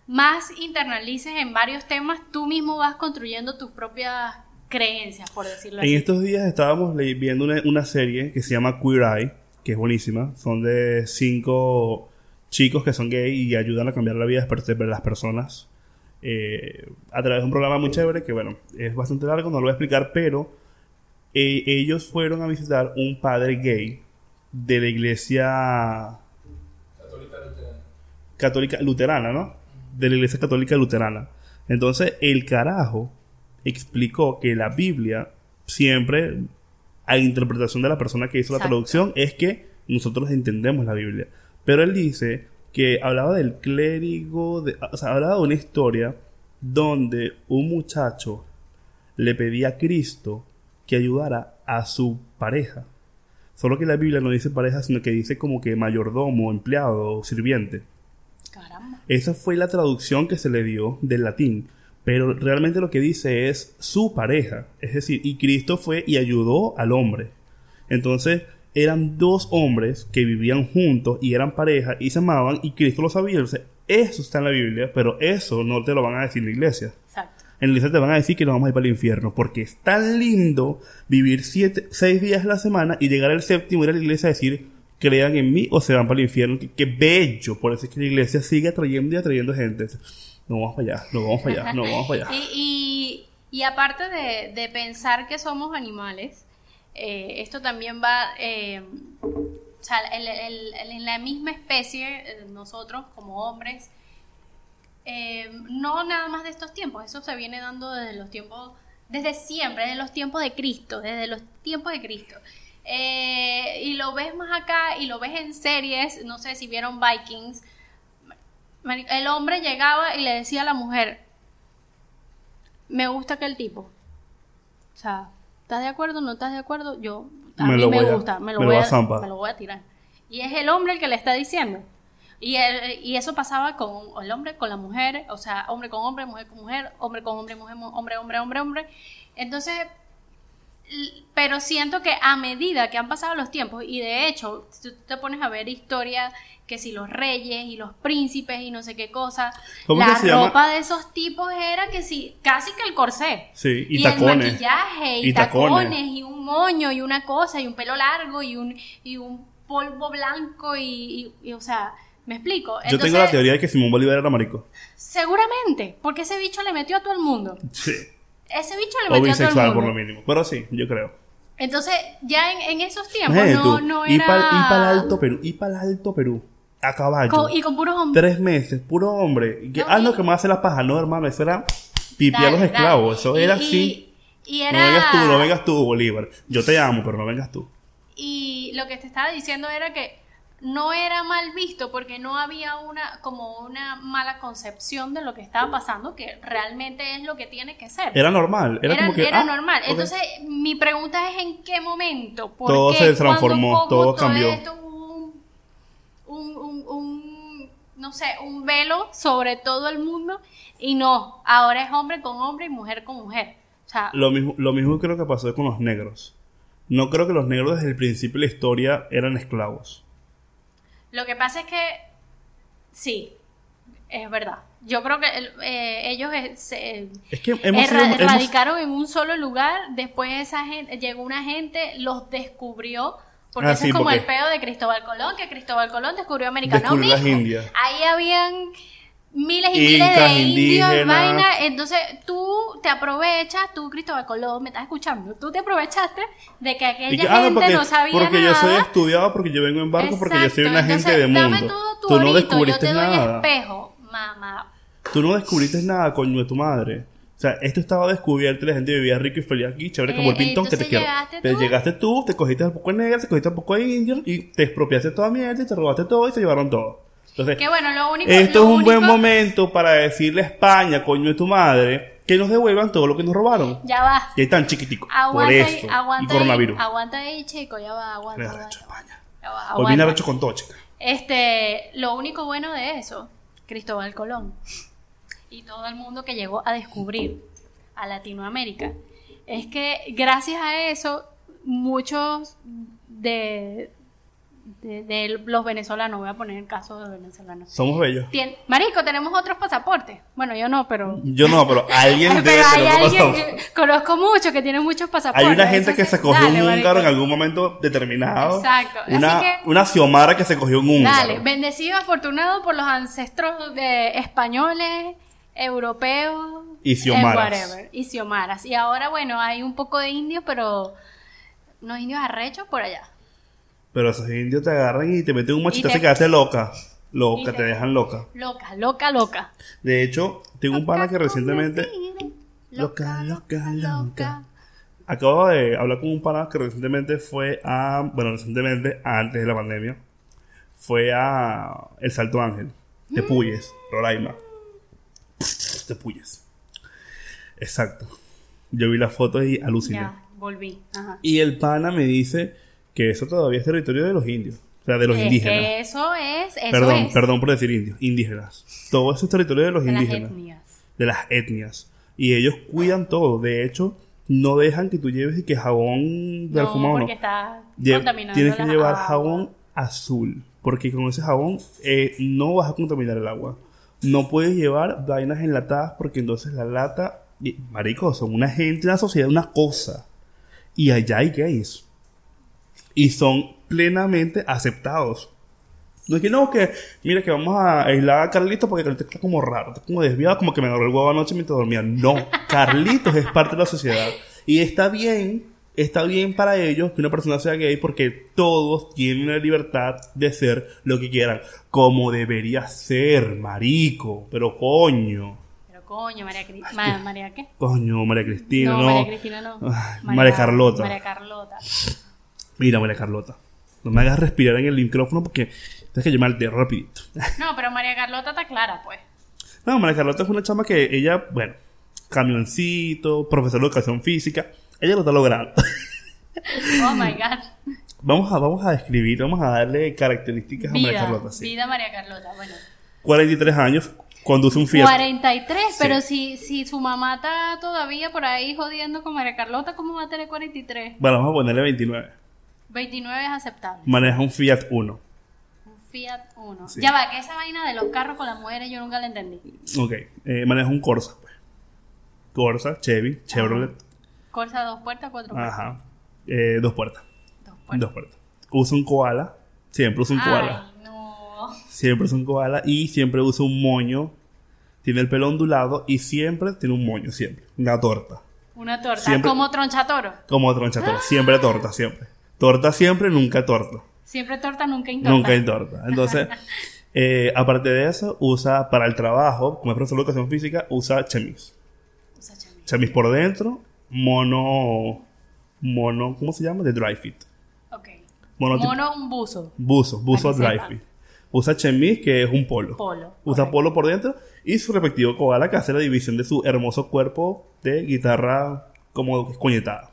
S2: más internalices en varios temas, tú mismo vas construyendo tus propias creencias, por decirlo
S1: en
S2: así.
S1: estos días estábamos viendo una, una serie que se llama Queer Eye, que es buenísima. Son de cinco chicos que son gay y ayudan a cambiar la vida de las personas eh, a través de un programa muy chévere que, bueno, es bastante largo, no lo voy a explicar, pero eh, ellos fueron a visitar un padre gay de la iglesia católica luterana, ¿no? De la iglesia católica luterana. Entonces, el carajo explicó que la Biblia siempre, a interpretación de la persona que hizo la traducción, es que nosotros entendemos la Biblia. Pero él dice que hablaba del clérigo, de, o sea, hablaba de una historia donde un muchacho le pedía a Cristo que ayudara a su pareja. Solo que la Biblia no dice pareja, sino que dice como que mayordomo, empleado, sirviente.
S2: Caramba.
S1: Esa fue la traducción que se le dio del latín. Pero realmente lo que dice es su pareja. Es decir, y Cristo fue y ayudó al hombre. Entonces, eran dos hombres que vivían juntos y eran pareja y se amaban y Cristo lo sabía. Eso está en la Biblia, pero eso no te lo van a decir la iglesia.
S2: Exacto.
S1: En la iglesia te van a decir que nos vamos a ir para el infierno, porque es tan lindo vivir siete, seis días a la semana y llegar al séptimo y ir a la iglesia a decir, crean en mí o se van para el infierno. Qué, bello, por eso es que la iglesia sigue atrayendo y atrayendo gente. No vamos para allá, no vamos para allá, no vamos para allá.
S2: Y, aparte de, pensar que somos animales, eh, esto también va, eh, el- el- el- en la misma especie, eh, nosotros como hombres, eh, no nada más de estos tiempos, eso se viene dando desde los tiempos, desde siempre, desde los tiempos de Cristo, desde los tiempos de Cristo. Eh, y lo ves más acá y lo ves en series, no sé si vieron Vikings, el hombre llegaba y le decía a la mujer, me gusta aquel tipo. O sea, ¿estás de acuerdo? ¿No estás de acuerdo? Yo, a
S1: Me
S2: mí me
S1: a-
S2: gusta, me lo, voy
S1: a
S2: me lo voy a tirar. Y es el hombre el que le está diciendo. Y, el- y eso pasaba con el hombre, con la mujer, o sea, hombre con hombre, mujer con mujer, hombre con hombre, mujer, mu- hombre, hombre, hombre, hombre. Entonces, pero siento que a medida que han pasado los tiempos, y de hecho, si tú te pones a ver historia, que si los reyes y los príncipes y no sé qué cosa,
S1: ¿Cómo es
S2: la ropa de esos tipos era que si, casi que el corsé.
S1: Sí, y,
S2: Y, el
S1: tacones.
S2: maquillaje, y,
S1: Y
S2: tacones.
S1: tacones.
S2: y un moño, y una cosa, y un pelo largo, y un, y un polvo blanco, y, o sea, me explico.
S1: Yo tengo la teoría de que Simón Bolívar era marico.
S2: Seguramente, porque ese bicho le metió a todo el mundo.
S1: Sí.
S2: Ese bicho le
S1: O
S2: metió a todo el
S1: bisexual
S2: mundo.
S1: por lo mínimo. Pero sí, yo creo.
S2: Entonces, ya en, en esos tiempos
S1: Imagínate
S2: no,
S1: tú,
S2: no
S1: y
S2: era...
S1: para el Alto Perú, y para el Alto Perú, a caballo.
S2: con- y con puros hombres.
S1: Tres meses, puro hombre. Y que,
S2: No,
S1: ah, no,
S2: y-
S1: que me hace la paja. No, hermano, eso era pipi a los esclavos. Eso
S2: Y-
S1: era
S2: y-
S1: así.
S2: Y
S1: No
S2: era...
S1: vengas tú, no vengas tú, Bolívar. Yo te amo, pero no vengas tú.
S2: Y lo que te estaba diciendo era que no era mal visto porque no había una como una mala concepción de lo que estaba pasando, que realmente es lo que tiene que ser.
S1: Era normal. Era, como que.
S2: era
S1: ah,
S2: normal. Entonces, mi pregunta es en qué momento. ¿Por
S1: Todo
S2: qué
S1: se transformó, todo cambió.
S2: esto un, un, un- un, no sé, un velo sobre todo el mundo y no, ahora es hombre con hombre y mujer con mujer. O sea,
S1: Lo mismo, lo mismo creo que pasó con los negros. No creo que los negros desde el principio de la historia eran esclavos.
S2: Lo que pasa es que sí, es verdad. Yo creo que eh, ellos eh, se,
S1: Es que hemos sido.
S2: erra-
S1: hemos-
S2: radicaron en un solo lugar. Después esa gente, llegó una gente, los descubrió. Porque
S1: Ah, sí,
S2: es como
S1: porque-
S2: el peo de Cristóbal Colón, que Cristóbal Colón descubrió América. No,
S1: Descubrió las
S2: mijo.
S1: Indias.
S2: Ahí habían miles y miles de indios, vaina. Entonces tú te aprovechas, tú Cristóbal Colón, me estás escuchando, tú te aprovechaste de que aquella
S1: que, ah, no,
S2: gente
S1: porque,
S2: no sabía
S1: porque
S2: nada.
S1: yo soy estudiado, porque yo vengo en barco, porque yo soy una gente de mundo.
S2: Dame todo tu
S1: Tú no
S2: orito,
S1: descubriste
S2: yo te doy
S1: nada.
S2: espejo, mamá.
S1: Tú no descubriste nada, coño de tu madre. O sea, esto estaba descubierto y la gente vivía rico y feliz aquí, chévere como
S2: Eh,
S1: el pintón que te quiero.
S2: llegaste
S1: Pero llegaste tú, te cogiste un poco de negro, te cogiste un poco de indio y te expropiaste toda mierda y te robaste todo y se llevaron todo. Entonces,
S2: Que bueno, lo único
S1: esto
S2: lo
S1: es un buen momento para decirle a España, coño de tu madre, que nos devuelvan todo lo que nos robaron.
S2: Ya va.
S1: Y ahí tan chiquitico.
S2: Aguanta
S1: por
S2: ahí,
S1: eso.
S2: aguanta
S1: y coronavirus.
S2: ahí, aguanta ahí, chico, ya va, aguanta,
S1: España.
S2: Ya va,
S1: Hoy con todo, chica.
S2: Este, lo único bueno de eso, Cristóbal Colón y todo el mundo que llegó a descubrir a Latinoamérica, es que gracias a eso muchos de, de, de los venezolanos, voy a poner el caso de los venezolanos,
S1: Somos bellos.
S2: tien- Marico, tenemos otros pasaportes. Bueno, yo no, pero...
S1: Yo no, pero alguien debe
S2: pero hay alguien que conozco mucho que tiene muchos pasaportes.
S1: Hay una gente que se cogió
S2: dale,
S1: un
S2: marico.
S1: húngaro en algún momento determinado.
S2: Exacto. Así
S1: Una,
S2: que-
S1: una xiomara que se cogió un húngaro.
S2: Dale, bendecido, afortunado por los ancestros de españoles, europeos,
S1: Y xiomaras.
S2: eh, whatever, y xiomaras. Y ahora, bueno, hay un poco de indios, pero unos indios arrechos por allá.
S1: Pero esos indios te agarran y te meten un machetazo
S2: te-
S1: y quedaste loca. Loca,
S2: y
S1: te
S2: te-
S1: dejan loca.
S2: Loca, loca, loca.
S1: De hecho, tengo un pana que
S2: Loca
S1: recientemente. Loca, loca, loca. Acabo de hablar con un pana que recientemente fue a. Bueno, recientemente, antes de la pandemia, fue a El Salto Ángel,
S2: Mm.
S1: de Puyes, Roraima. De Puyes. Exacto. Yo vi las fotos y aluciné.
S2: Ya, volví. Ajá.
S1: Y el pana me dice que eso todavía es territorio de los indios. O sea, de los
S2: Es
S1: indígenas.
S2: que eso es, eso
S1: perdón,
S2: es.
S1: perdón por decir indios. Indígenas. Todo eso es territorio de los
S2: de las
S1: indígenas.
S2: etnias.
S1: De las etnias. Y ellos cuidan todo. De hecho, no dejan que tú lleves y que jabón de
S2: No, porque está contaminando
S1: Tienes que
S2: las
S1: llevar jabón azul, porque con ese jabón eh, no vas a contaminar el agua. No puedes llevar vainas enlatadas porque entonces la lata, marico, son una gente, una sociedad, una cosa. Y allá hay gays. Y son plenamente aceptados. No es que no, que mira que vamos a aislar a Carlitos porque Carlitos está como raro, está como desviado, como que me agarró el huevo anoche mientras dormía. No, Carlitos es parte de la sociedad. Y está bien, está bien para ellos que una persona sea gay porque todos tienen la libertad de ser lo que quieran. Como debería ser, marico. Pero coño.
S2: Pero coño, María Cristina. ¿María qué?
S1: Coño, María Cristina,
S2: no,
S1: no.
S2: María Cristina no.
S1: Ay, María Carlota.
S2: María Carlota.
S1: Mira, María Carlota. No me hagas respirar en el micrófono porque tienes que llamar terror rapidito.
S2: No, pero María Carlota está clara, pues.
S1: No, María Carlota es una chama que ella, bueno, camioncito, profesor de educación física, ella lo está logrando.
S2: Oh my god.
S1: vamos a, vamos a describir, vamos a darle características a María. Carlota. Sí.
S2: Vida María Carlota. Bueno.
S1: 43 años, conduce un Fiat.
S2: 43, pero si, si su mamá está todavía por ahí jodiendo con María Carlota, ¿cómo va a tener 43?
S1: Bueno, vamos a ponerle 29.
S2: 29 es aceptable.
S1: Maneja un Fiat 1.
S2: Un Fiat 1.
S1: Sí.
S2: Ya va, que esa vaina de los carros con las mujeres yo nunca la entendí.
S1: Ok, eh, maneja un Corsa. Pues. Corsa, Chevy, Chevrolet.
S2: Corsa dos puertas, cuatro puertas.
S1: Ajá. Eh, dos puertas.
S2: Dos puertas.
S1: Dos puertas. Usa un koala. Siempre usa un koala.
S2: Ay, no.
S1: Siempre usa un koala y siempre usa un moño. Tiene el pelo ondulado y siempre tiene un moño, siempre. Una torta.
S2: Una torta.
S1: Siempre-
S2: Como tronchatoro.
S1: Como tronchatoro. Siempre torta, siempre. Torta siempre, nunca torta.
S2: Siempre torta, nunca intorta.
S1: Nunca hay torta. Entonces, eh, aparte de eso, usa para el trabajo, como es profesor de educación física, usa chemis.
S2: Usa chemis.
S1: Chemis por dentro, mono. Mono, ¿cómo se llama? De dry fit.
S2: Ok.
S1: Mono,
S2: Mono, un buzo.
S1: buzo, buzo dry fit. Usa chemis, que es un polo.
S2: Polo.
S1: Usa polo por dentro y su respectivo koala que hace la división de su hermoso cuerpo de guitarra como coñetada.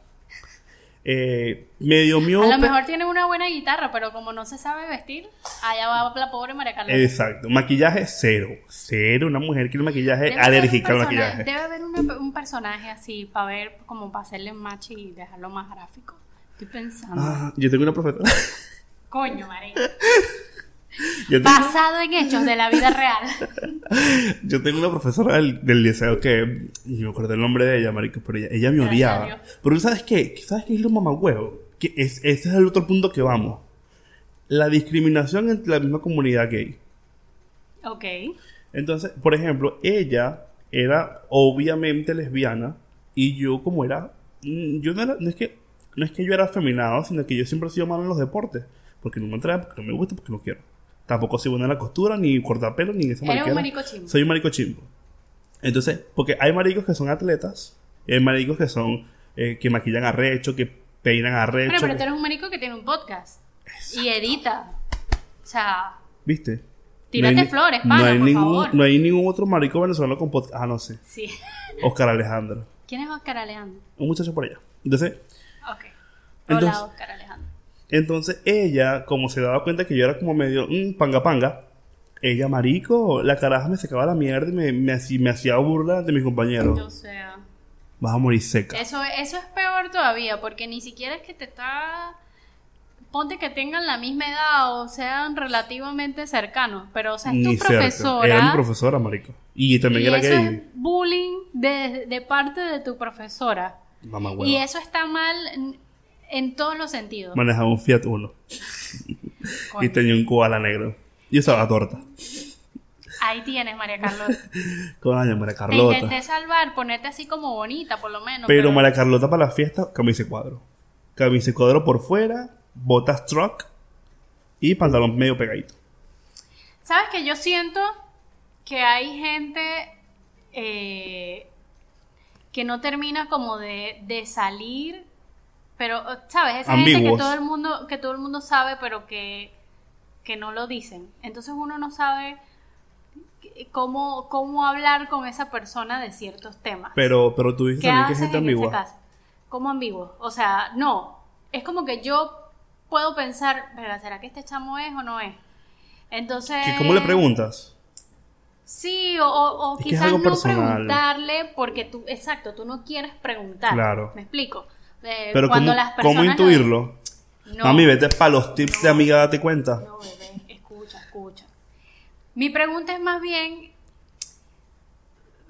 S1: Eh, medio miope.
S2: A lo mejor tiene una buena guitarra, pero como no se sabe vestir, allá va la pobre María Carlota.
S1: Exacto. Maquillaje cero. Cero. Una mujer que el maquillaje
S2: Debe
S1: alérgica al maquillaje.
S2: Debe haber una- un personaje así para ver, como para hacerle match y dejarlo más gráfico. Estoy pensando.
S1: Ah, yo tengo una profesora.
S2: Coño, María.
S1: tengo,
S2: Basado en hechos de la vida real.
S1: yo tengo una profesora del, del liceo que. Y me acuerdo el nombre de ella, marico, pero ella, ella me odiaba. Pero ¿tú ¿sabes qué? ¿Sabes qué es lo mamagüevo? Que es, ese es el otro punto que vamos. La discriminación entre la misma comunidad gay.
S2: Ok.
S1: Entonces, por ejemplo, ella era obviamente lesbiana y yo como era, mm, yo no era, no es que, no es que yo era afeminado, sino que yo siempre he sido malo en los deportes, porque no me atrae, porque no me gusta, porque no quiero. Tampoco soy bueno en la costura, ni cortar pelo, ni en esa
S2: Eres un marico chimbo.
S1: Soy un marico chimbo. Entonces, porque hay maricos que son atletas, hay maricos que son, eh, que maquillan arrecho, que peinan arrecho.
S2: Bueno, pero tú eres un marico que tiene un podcast. Y edita. O sea,
S1: ¿Viste?
S2: Tírate
S1: No hay
S2: flores,
S1: no
S2: pana,
S1: hay
S2: por
S1: ningún,
S2: favor.
S1: No hay ningún otro marico venezolano con podcast. Ah, no sé.
S2: sí.
S1: Oscar Alejandro.
S2: ¿Quién es Oscar Alejandro?
S1: Un muchacho por allá. Entonces,
S2: Ok. Hola,
S1: Entonces-
S2: Oscar Alejandro.
S1: Entonces ella, como se daba cuenta que yo era como medio mm, panga panga, ella, marico, la caraja me secaba la mierda y me, me, hacía, me hacía burla de mis compañeros.
S2: O sea,
S1: Vas a morir seca.
S2: eso, eso es peor todavía, porque ni siquiera es que te está... Ponte que tengan la misma edad o sean relativamente cercanos, pero o sea, es
S1: Ni
S2: tu
S1: cerca.
S2: profesora.
S1: Era mi profesora, marico. Y también
S2: y
S1: era
S2: eso
S1: gay.
S2: es bullying de, de parte de tu profesora.
S1: Mamá.
S2: Y eso está mal en, todos los sentidos.
S1: Manejaba un Fiat Uno. Y tenía un koala negro. Y usaba torta.
S2: Ahí tienes, María Carlota.
S1: Coño, María
S2: Te
S1: Carlota.
S2: intenté salvar, ponerte así como bonita, por lo menos.
S1: Pero María Carlota para la fiesta, camisa y cuadro. Camisa y cuadro por fuera, botas truck y pantalón medio pegadito.
S2: ¿Sabes que yo siento que hay gente eh, que no termina como de, de salir, pero, ¿sabes? Esa gente que todo el mundo, que todo el mundo sabe, pero que, que no lo dicen. Entonces uno no sabe cómo, cómo hablar con esa persona de ciertos temas.
S1: Pero, pero tú dices
S2: ¿Qué
S1: también que es gente ambigua.
S2: ¿Cómo ambiguo? O sea, no. Es como que yo puedo pensar, "Verga, ¿será que este chamo es o no es? Entonces...
S1: ¿Qué- ¿Cómo le preguntas?
S2: Sí, o, quizás no
S1: personal.
S2: preguntarle porque tú, exacto, tú no quieres preguntar.
S1: Claro.
S2: ¿Me explico? Eh,
S1: Pero
S2: cuando
S1: ¿cómo,
S2: las
S1: ¿cómo
S2: personas lo-
S1: intuirlo?
S2: No,
S1: Mami, vete para los tips de amiga, date cuenta.
S2: no, bebé, escucha, escucha. Mi pregunta es más bien,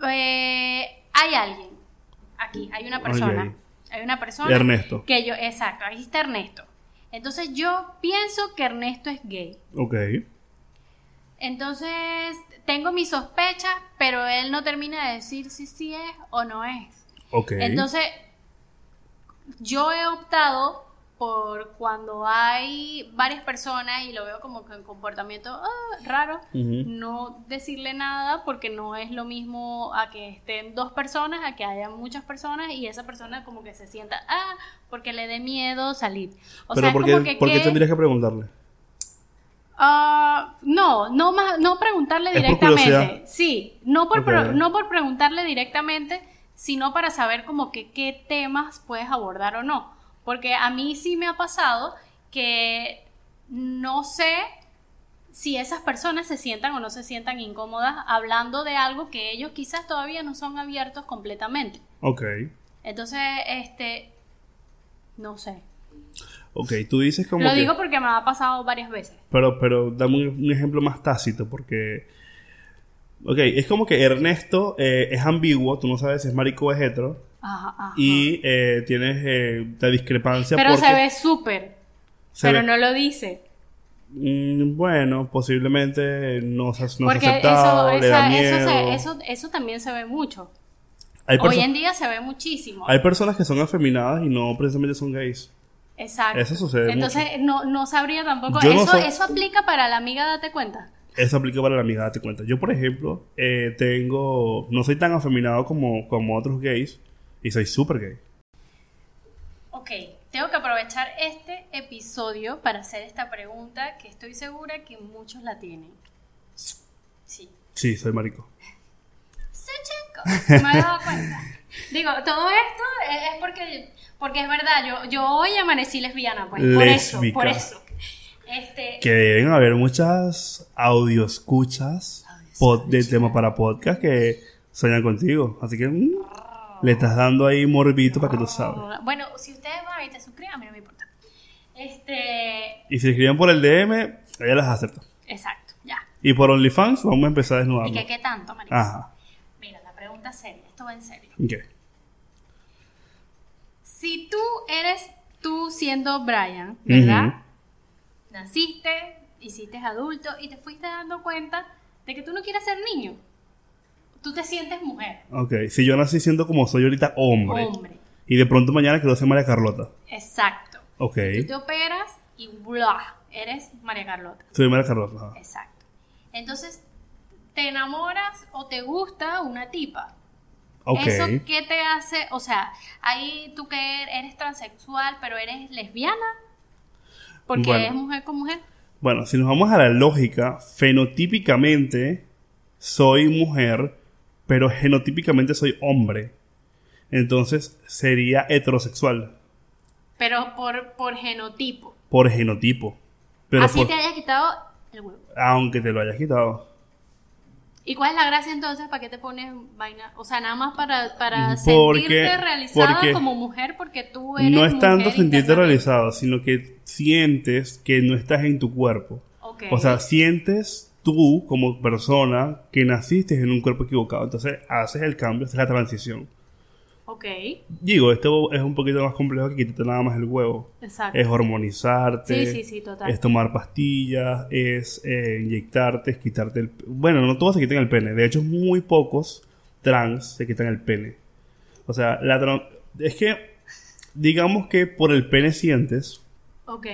S2: eh, hay alguien aquí, hay una persona, hay una persona
S1: Ernesto.
S2: que yo, exacto, ahí está Ernesto. Entonces yo pienso que Ernesto es gay.
S1: Ok.
S2: Entonces tengo mis sospechas, pero él no termina de decir si sí es o no es.
S1: Ok.
S2: Entonces, yo he optado por cuando hay varias personas y lo veo como que en comportamiento ah, raro, no decirle nada porque no es lo mismo a que estén dos personas, a que haya muchas personas y esa persona como que se sienta, ah, porque le dé miedo salir. O
S1: Pero
S2: sea, es
S1: ¿por
S2: como que...
S1: por qué tendrías que preguntarle?
S2: Ah, no, no más, no preguntarle
S1: Es por
S2: directamente. sí, no por, pre- no por preguntarle directamente, sino para saber como que qué temas puedes abordar o no. Porque a mí sí me ha pasado que no sé si esas personas se sientan o no se sientan incómodas hablando de algo que ellos quizás todavía no son abiertos completamente.
S1: Ok.
S2: Entonces, este, no sé.
S1: Ok, tú dices como
S2: Lo
S1: que...
S2: digo porque me ha pasado varias veces.
S1: Pero, pero dame un, un ejemplo más tácito, porque... Ok, es como que Ernesto eh, es ambiguo, tú no sabes si es marico o es hetero,
S2: Ajá, ajá.
S1: y eh, tienes eh, la discrepancia
S2: Pero
S1: porque...
S2: se ve súper. Pero
S1: ve-
S2: no lo dice.
S1: Mm, bueno, posiblemente no se, no
S2: Porque
S1: aceptado,
S2: eso,
S1: le da
S2: esa- eso,
S1: miedo.
S2: se- eso, eso también se ve mucho.
S1: hay,
S2: Hoy en día se ve muchísimo.
S1: hay personas que son afeminadas y no precisamente son gays.
S2: Exacto.
S1: eso sucede
S2: Entonces no, no sabría tampoco.
S1: Yo no
S2: eso,
S1: soy-
S2: eso aplica para la amiga, date cuenta.
S1: Eso aplica para la amiga, date cuenta. Yo, por ejemplo, eh, tengo... No soy tan afeminado como, como otros gays y soy súper gay.
S2: Ok, tengo que aprovechar este episodio para hacer esta pregunta que estoy segura que muchos la tienen. Sí.
S1: Sí, soy marico.
S2: Sí, chico. Me he dado cuenta. Digo, todo esto es porque, porque es verdad. Yo, yo hoy amanecí lesbiana, pues. Por eso, por eso. Este,
S1: Que deben haber muchas audioscuchas pod- de tema para podcast que sueñan contigo. Así que mm, le estás dando ahí morbito para que tú sabes.
S2: Bueno, si ustedes van y te suscriben, a mí no me importa. Este,
S1: Y si se escriben por el DM, ella las acepta.
S2: exacto, ya.
S1: Y por OnlyFans vamos a empezar a
S2: ¿Y
S1: desnudarnos.
S2: que qué tanto, marica?
S1: Ajá.
S2: Mira, la pregunta seria, esto va en serio.
S1: Ok.
S2: Si tú eres tú siendo Brian, ¿verdad?
S1: Ujú.
S2: Naciste, hiciste adulto y te fuiste dando cuenta de que tú no quieres ser niño. Tú te sientes mujer,
S1: Ok. Si yo nací siendo como soy ahorita hombre.
S2: hombre.
S1: Y de pronto mañana quiero ser María Carlota.
S2: Exacto.
S1: Ok.
S2: Tú te operas y ¡blah! Eres María Carlota.
S1: Soy María Carlota.
S2: Exacto. Entonces, te enamoras o te gusta una tipa.
S1: Ok.
S2: ¿Eso qué te hace? O sea, ahí tú que eres transexual, pero eres lesbiana. Porque
S1: Bueno.
S2: es mujer con mujer.
S1: Bueno, si nos vamos a la lógica, fenotípicamente soy mujer, pero genotípicamente soy hombre. Entonces sería heterosexual
S2: Pero por, por genotipo.
S1: por genotipo. Pero
S2: Así
S1: por-
S2: te haya quitado el huevo.
S1: aunque te lo hayas quitado.
S2: ¿Y cuál es la gracia entonces? ¿Para qué te pones vaina? O sea, nada más para, para
S1: Porque-
S2: sentirte realizada
S1: porque
S2: como mujer porque tú eres
S1: No es tanto sentirte realizado, sino que sientes que no estás en tu cuerpo.
S2: Ok.
S1: O sea, sientes tú como persona que naciste en un cuerpo equivocado. Entonces haces el cambio, haces la transición.
S2: Ok,
S1: Digo, esto es un poquito más complejo que quitarte nada más el huevo.
S2: exacto.
S1: Es hormonizarte.
S2: Sí, sí, sí, total.
S1: Es tomar pastillas, es eh, inyectarte, es quitarte el... Bueno, no todos se quitan el pene. De hecho, muy pocos trans se quitan el pene. O sea, la tran- es que, digamos que por el pene sientes
S2: Ok,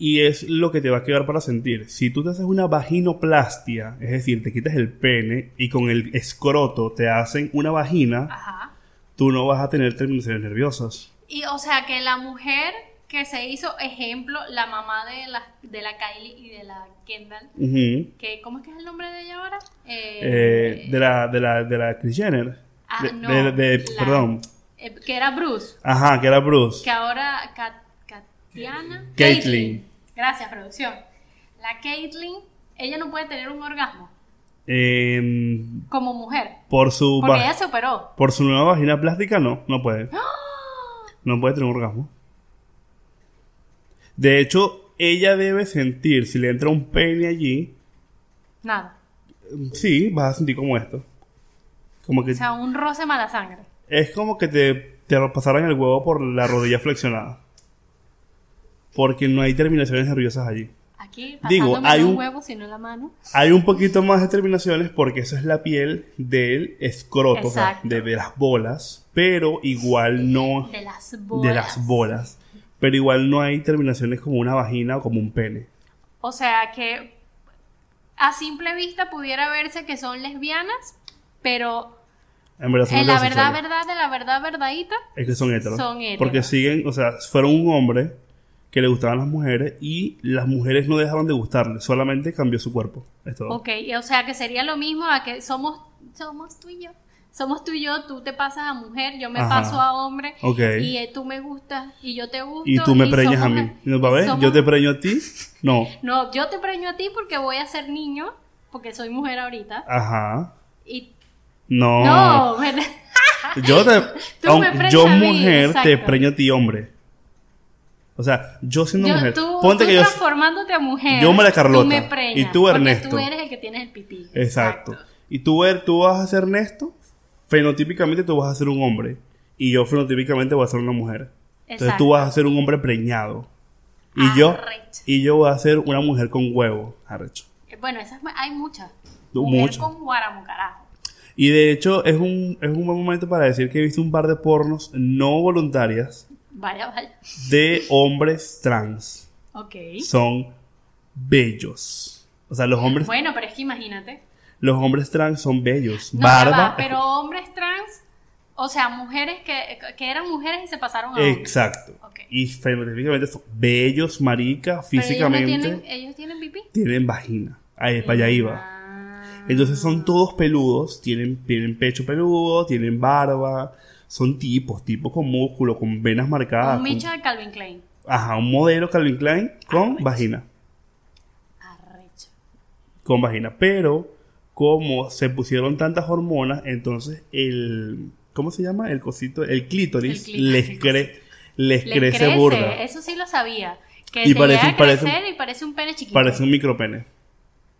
S1: y es lo que te va a quedar para sentir. Si tú te haces una vaginoplastia, es decir, te quitas el pene y con el escroto te hacen una vagina,
S2: ajá.
S1: Tú no vas a tener terminaciones nerviosas.
S2: Y o sea, que la mujer que se hizo, ejemplo, la mamá de la, de la Kylie y de la Kendall, que, ¿cómo es que es el nombre de ella ahora? Eh,
S1: Eh, de la de la de la Kris Jenner.
S2: ah,
S1: De-
S2: no,
S1: de- de-
S2: la-
S1: perdón.
S2: eh, que era Bruce,
S1: Ajá, que era Bruce.
S2: que ahora Kat- Katiana.
S1: Caitlyn.
S2: Gracias, producción. La Caitlyn, ella no puede tener un orgasmo.
S1: Eh,
S2: como mujer.
S1: por su
S2: Porque ella se operó.
S1: por su nueva vagina plástica, no, no puede. No puede tener un orgasmo. De hecho, ella debe sentir, si le entra un pene allí,
S2: Nada.
S1: sí, vas a sentir como esto. Como que
S2: O sea, un roce mala sangre.
S1: es como que te, te pasaron el huevo por la rodilla flexionada. Porque no hay terminaciones nerviosas allí.
S2: Aquí,
S1: Digo, hay un-
S2: huevo, sino la mano.
S1: Hay un poquito más de terminaciones porque eso es la piel del escroto, o sea, de, de las bolas, pero igual no
S2: De las bolas.
S1: de las bolas. Pero igual no hay terminaciones como una vagina o como un pene.
S2: O sea que a simple vista pudiera verse que son lesbianas, pero
S1: En verdad son
S2: en la verdad, verdad, de la verdad, verdadita,
S1: Es que son heteros.
S2: Son heteros.
S1: Porque siguen, o sea, fueron un hombre que le gustaban las mujeres y las mujeres no dejaron de gustarle, solamente cambió su cuerpo. Es todo.
S2: ok, o sea que sería lo mismo a que somos, somos tú y yo. Somos tú y yo, tú te pasas a mujer, yo me
S1: Ajá.
S2: paso a hombre,
S1: Ok.
S2: y eh, tú me gustas y yo te gusto.
S1: Y tú me preñas a mí. ¿No,
S2: somos-
S1: Yo te preño a ti. No.
S2: No, yo te preño a ti porque voy a ser niño, porque soy mujer ahorita.
S1: Ajá.
S2: Y
S1: No.
S2: no.
S1: Yo te.
S2: Tú me
S1: yo, mujer, te preño a ti, hombre. O sea, yo siendo
S2: Yo-
S1: mujer.
S2: tú,
S1: ponte
S2: tú
S1: que yo.
S2: transformándote a mujer.
S1: yo, María Carlota,
S2: Tú me preñas,
S1: y tú,
S2: porque
S1: Ernesto.
S2: tú eres el que tienes el pipí.
S1: Exacto. Y tú, tú vas a ser Ernesto. Fenotípicamente tú vas a ser un hombre. Y yo, fenotípicamente, voy a ser una mujer. Entonces
S2: Exacto.
S1: tú vas a ser un hombre preñado. Y yo. Y yo voy a ser una mujer con huevo. Arrecho.
S2: Eh, Bueno, esas hay muchas. Mujer
S1: mucho.
S2: con guaramu, carajo.
S1: Y de hecho, es un, es un buen momento para decir que he visto un par de pornos no voluntarias
S2: Vaya, vaya.
S1: de hombres trans.
S2: Ok.
S1: Son bellos. O sea, los hombres,
S2: Bueno, pero es que imagínate.
S1: los hombres trans son bellos.
S2: No,
S1: Barba.
S2: va, pero hombres trans, o sea, mujeres que, que eran mujeres y se pasaron a hombres.
S1: Exacto.
S2: Ok.
S1: Y fenotípicamente son bellos, marica,
S2: Pero
S1: físicamente.
S2: Ellos, no tienen, ellos tienen pipí.
S1: tienen vagina. Ahí, para allá iba.
S2: Ah.
S1: Entonces son todos peludos, tienen, tienen pecho peludo, tienen barba, son tipos, tipos con músculo, con venas marcadas.
S2: Un bicho de Calvin Klein.
S1: ajá, un modelo Calvin Klein con
S2: Arrecho.
S1: vagina.
S2: Arrecho.
S1: Con vagina. Pero, como se pusieron tantas hormonas, entonces el. ¿Cómo se llama? El cosito, el clítoris,
S2: El clítoris,
S1: les, cre- les
S2: Le
S1: crece,
S2: crece,
S1: burda.
S2: Eso sí lo sabía. Que
S1: Y
S2: te
S1: parece-
S2: llega a
S1: parece-
S2: y parece un pene chiquito.
S1: Parece un micropene.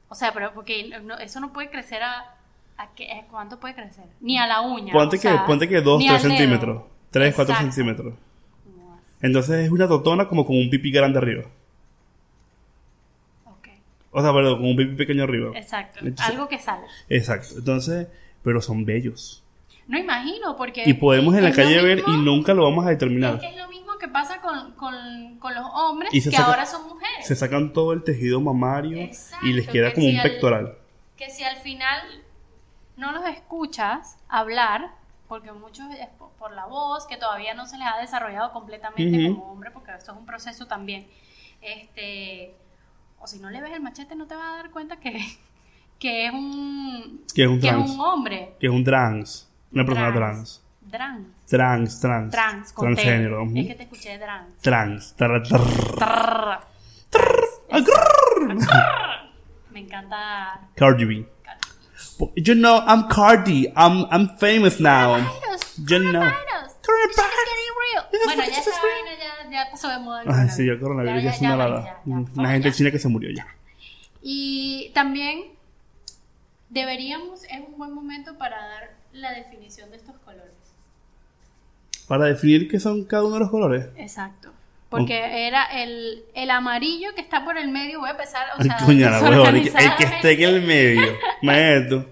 S2: O sea, pero porque no- eso no puede crecer a... ¿A qué, a cuánto puede crecer? Ni a la uña.
S1: Ponte
S2: o
S1: que,
S2: sea,
S1: ponte que 2,
S2: ni
S1: 3
S2: al dedo.
S1: centímetros. 3, 4
S2: Exacto.
S1: centímetros. Entonces es una totona como con un pipí grande arriba.
S2: Ok,
S1: O sea, perdón, con un pipí pequeño arriba.
S2: exacto.
S1: Entonces-
S2: Algo que sale.
S1: Exacto. Entonces, pero son bellos.
S2: No imagino, porque...
S1: Y podemos en la
S2: es
S1: calle ver y nunca lo vamos a
S2: Es
S1: determinar.
S2: que es lo mismo que pasa con, con, con los hombres
S1: Y
S2: que
S1: saca-
S2: ahora son mujeres.
S1: Se sacan todo el tejido mamario
S2: Exacto,
S1: y les queda
S2: que
S1: como
S2: si
S1: un
S2: al-
S1: pectoral.
S2: que si al final no los escuchas hablar, porque muchos es po- por la voz, que todavía no se les ha desarrollado completamente como hombre, porque eso es un proceso también. Este, o si no le ves el machete, no te vas a dar cuenta que, que es un
S1: Que es un
S2: que es un hombre.
S1: Que es un trans. Una persona trans.
S2: Trans.
S1: Trans, trans.
S2: Trans. con.
S1: Transgénero.
S2: Es que te escuché trans.
S1: Trans. Tar- tar-
S2: Trrr.
S1: Ah, grrr.
S2: Me encanta.
S1: Cardi B. You know, I'm Cardi. I'm, I'm famous now. You know.
S2: coronavirus. Bueno, ya esa vaina ya, ya pasó de moda.
S1: Ay, sí, el coronavirus ya es una
S2: ya, ya,
S1: Una
S2: ya,
S1: gente
S2: ya.
S1: china que se murió ya.
S2: Y también deberíamos, es un buen momento para dar la definición de estos colores.
S1: Para definir qué son cada uno de los colores.
S2: Exacto. Porque era el, el amarillo que está por el medio, voy a empezar, o sea,
S1: coña, la huevón, el, que- esté en el medio. Maestro.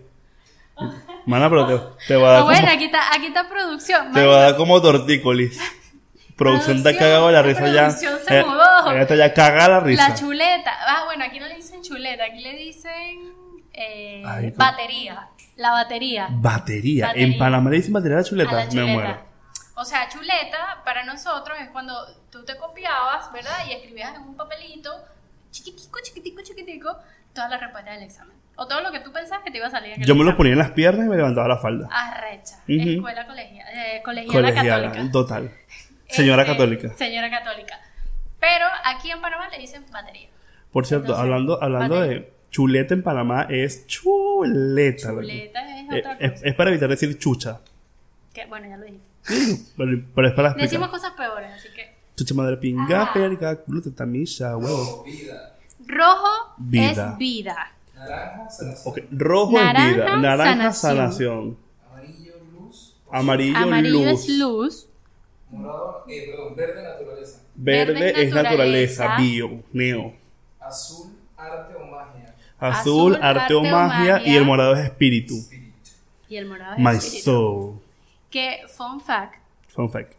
S1: Mana, pero te, te va a
S2: Ah,
S1: dar
S2: bueno,
S1: como,
S2: aquí está, aquí está producción.
S1: te va a dar como tortícolis. Producción está
S2: Producción,
S1: cagado la risa ya.
S2: producción se
S1: Eh,
S2: mudó.
S1: Está ya cagada la risa.
S2: La chuleta. Ah, bueno, aquí no le dicen chuleta, aquí le dicen eh, batería. La batería.
S1: Batería.
S2: Batería.
S1: En Panamá le dicen batería a la
S2: A
S1: chuleta. Me muero.
S2: O sea, chuleta para nosotros es cuando tú te copiabas, ¿verdad? Y escribías en un papelito, chiquitico, chiquitico, chiquitico, toda la respuesta del examen. O todo lo que tú pensabas que te iba a salir en el
S1: Yo me lo
S2: examen.
S1: ponía en las piernas y me levantaba la falda.
S2: Arrecha.
S1: Ujú.
S2: Escuela colegial, eh, colegiala,
S1: Colegiala,
S2: católica.
S1: total. Señora
S2: Este,
S1: católica.
S2: Señora católica. Pero aquí en Panamá le dicen batería.
S1: Por cierto,
S2: Entonces,
S1: hablando, hablando
S2: batería.
S1: de chuleta en Panamá es chu chuleta.
S2: Chuleta es
S1: Eh,
S2: otra
S1: es para evitar decir chucha.
S2: Que, bueno, ya lo dije.
S1: Pero, pero es para explicar.
S2: Decimos cosas peores, así que.
S1: Chucha madre pinga,
S2: Ah.
S1: perca, culo, tetamilla, huevo.
S3: Vida.
S2: Rojo
S1: Vida.
S2: es vida.
S3: Naranja, sanación.
S1: Ok, Rojo
S2: Naranja,
S1: es vida. Naranja,
S2: sanación.
S1: sanación.
S3: Amarillo, luz.
S1: Amarillo,
S2: Amarillo
S1: luz.
S2: es luz.
S3: Morado, eh, perdón, verde, naturaleza.
S1: Verde,
S2: Verde es
S1: naturaleza,
S2: naturaleza.
S1: bio, neo.
S3: Azul, arte o magia.
S1: Azul,
S2: Azul,
S1: arte, o magia, y el morado es espíritu.
S3: Espíritu.
S2: Y el morado es
S1: My
S2: espíritu.
S1: soul.
S2: Que, fun fact,
S1: Fun fact.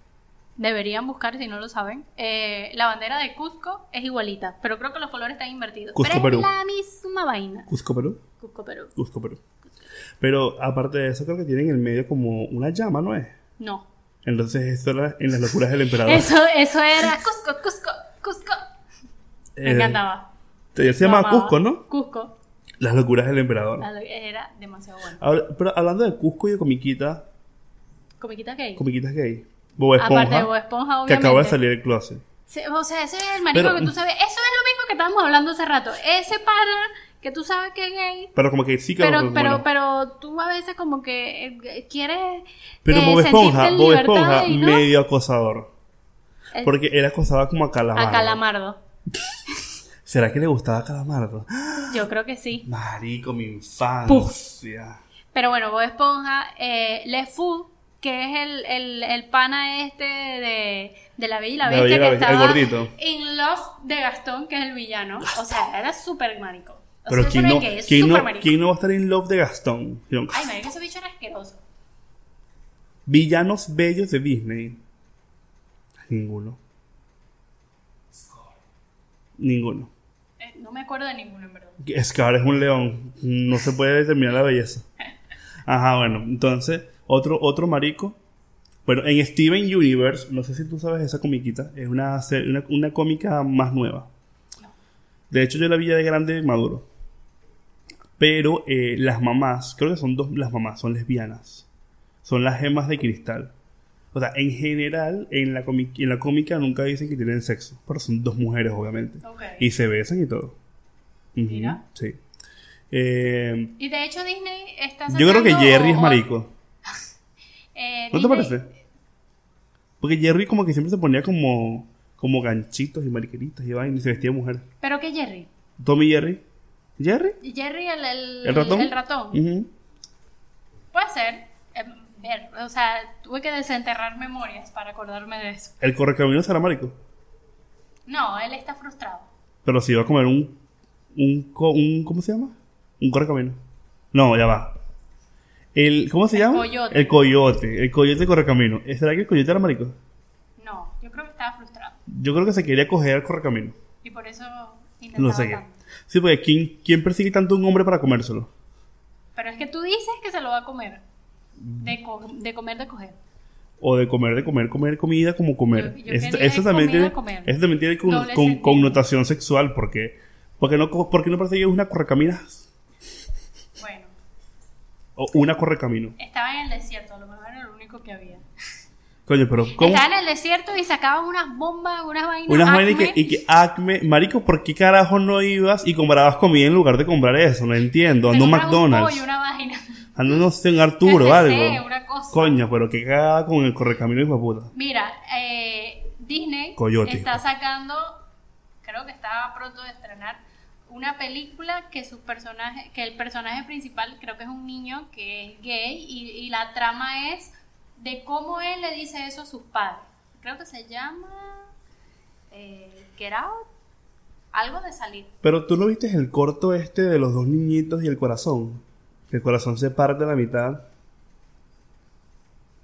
S2: deberían buscar si no lo saben. eh, la bandera de Cusco es igualita, pero creo que los colores están invertidos.
S1: Cusco,
S2: pero
S1: Perú.
S2: es la misma vaina.
S1: Cusco, Perú.
S2: Cusco, Perú.
S1: Cusco, Perú. Pero aparte de eso, creo que tienen en el medio como una llama, ¿no es?
S2: No.
S1: Entonces, eso era en las locuras del emperador.
S2: Eso, eso era Cusco, Cusco, Cusco. Me
S1: Eh,
S2: encantaba.
S1: Se
S2: Lo
S1: llama
S2: amaba.
S1: Cusco, ¿no?
S2: Cusco.
S1: Las locuras del emperador.
S2: La- Era demasiado bueno.
S1: Ahora, pero hablando de Cusco y de comiquita,
S2: Comiquita gay.
S1: comiquitas gay. Bob Esponja,
S2: Aparte de Bob Esponja,
S1: que
S2: obviamente.
S1: acaba de salir del closet.
S2: Sí, O sea, ese es el marico
S1: Pero-
S2: que tú sabes. Eso es lo mismo que estábamos hablando hace rato. Ese pana que tú sabes que es gay.
S1: Pero como que sí que
S2: Pero, pero, pero tú a veces como que eh, quieres.
S1: Pero
S2: eh,
S1: Bob Esponja, Bob Esponja,
S2: no.
S1: medio acosador. Porque él acosaba como a Calamardo.
S2: A Calamardo.
S1: ¿Será que le gustaba a Calamardo?
S2: Yo creo que sí.
S1: Marico, mi infancia.
S2: Pero bueno, Bob Esponja, eh, Le Fou, que es el, el, el pana este de, de La Bella y la
S1: La
S2: Bestia,
S1: Bella la
S2: que
S1: Bestia, el
S2: estaba
S1: gordito.
S2: in love de Gastón, que es el villano. O sea, era súper marico. O
S1: Pero
S2: sea,
S1: ¿quién no,
S2: es
S1: ¿quién, no. ¿quién no va a estar en love de Gastón?
S2: Ay, marico, ese bicho era asqueroso.
S1: Villanos bellos de Disney. Ninguno. Ninguno.
S2: Eh, no me acuerdo de ninguno, en verdad.
S1: Scar es un león. No se puede determinar la belleza. Ajá, bueno. Entonces, otro, otro marico. Bueno, en Steven Universe, no sé si tú sabes esa comiquita, es una, una, una cómica más nueva. De hecho, yo la vi ya de grande maduro. Pero eh, las mamás, creo que son dos las mamás, son lesbianas. Son las gemas de cristal. O sea, en general, en la, en la cómica nunca dicen que tienen sexo. Pero son dos mujeres, obviamente. Y se besan y todo.
S2: Mira.
S1: Sí. Eh,
S2: Y de hecho Disney está
S1: yo creo que Jerry
S2: o-
S1: es marico.
S2: Eh,
S1: ¿No te parece? Porque Jerry como que siempre se ponía como, como ganchitos y mariqueritas y vaina y se vestía de mujer.
S2: ¿Pero qué Jerry?
S1: Tommy Jerry. ¿Jerry?
S2: Jerry el, el,
S1: ¿El ratón?
S2: el ratón. Puede ser. Eh, ver, o sea, tuve que desenterrar memorias para acordarme de eso.
S1: El correcamino será marico.
S2: No, él está frustrado.
S1: Pero si va a comer un, un, co- un ¿cómo se llama? Un correcamino. No, ya va. El, ¿Cómo se
S2: El
S1: llama?
S2: coyote.
S1: El coyote. El coyote correcamino. ¿Será que el coyote era marico?
S2: No, yo creo que estaba frustrado.
S1: Yo creo que se quería coger al correcamino.
S2: Y por eso
S1: No
S2: intentaba
S1: sé qué.
S2: tanto.
S1: Sí, porque ¿quién, ¿quién persigue tanto a un hombre para comérselo?
S2: Pero es que tú dices que se lo va a comer. De, co- de comer, de coger.
S1: O de comer, de comer, comer comida como comer.
S2: Yo- yo
S1: eso, también
S2: comida,
S1: tiene, eso también tiene con, con- connotación sexual. porque porque no, porque no persigues una correcaminas o una correcamino?
S2: estaba en el desierto, a lo mejor era lo único que había.
S1: Coño, pero ¿cómo?
S2: Estaba en el desierto y sacaban unas bombas, unas vainas.
S1: Unas vainas
S2: Acme.
S1: que, y que Acme, marico, ¿por qué carajo no ibas y comprabas comida en lugar de comprar eso? No entiendo. Ando un
S2: un
S1: McDonald's.
S2: pollo, una vaina.
S1: Ando no sé, en Arturo o
S2: KFC,
S1: algo.
S2: una cosa.
S1: Coño, pero que cagada con el correcamino hijo puta.
S2: Mira, eh, Disney
S1: Coyote.
S2: está sacando, creo que está pronto de estrenar una película que su personaje, que el personaje principal creo que es un niño que es gay y, y la trama es de cómo él le dice eso a sus padres. Creo que se llama eh, Get Out, algo de salir.
S1: Pero tú no viste el corto este de los dos niñitos y el corazón. Que el corazón se parte a la mitad.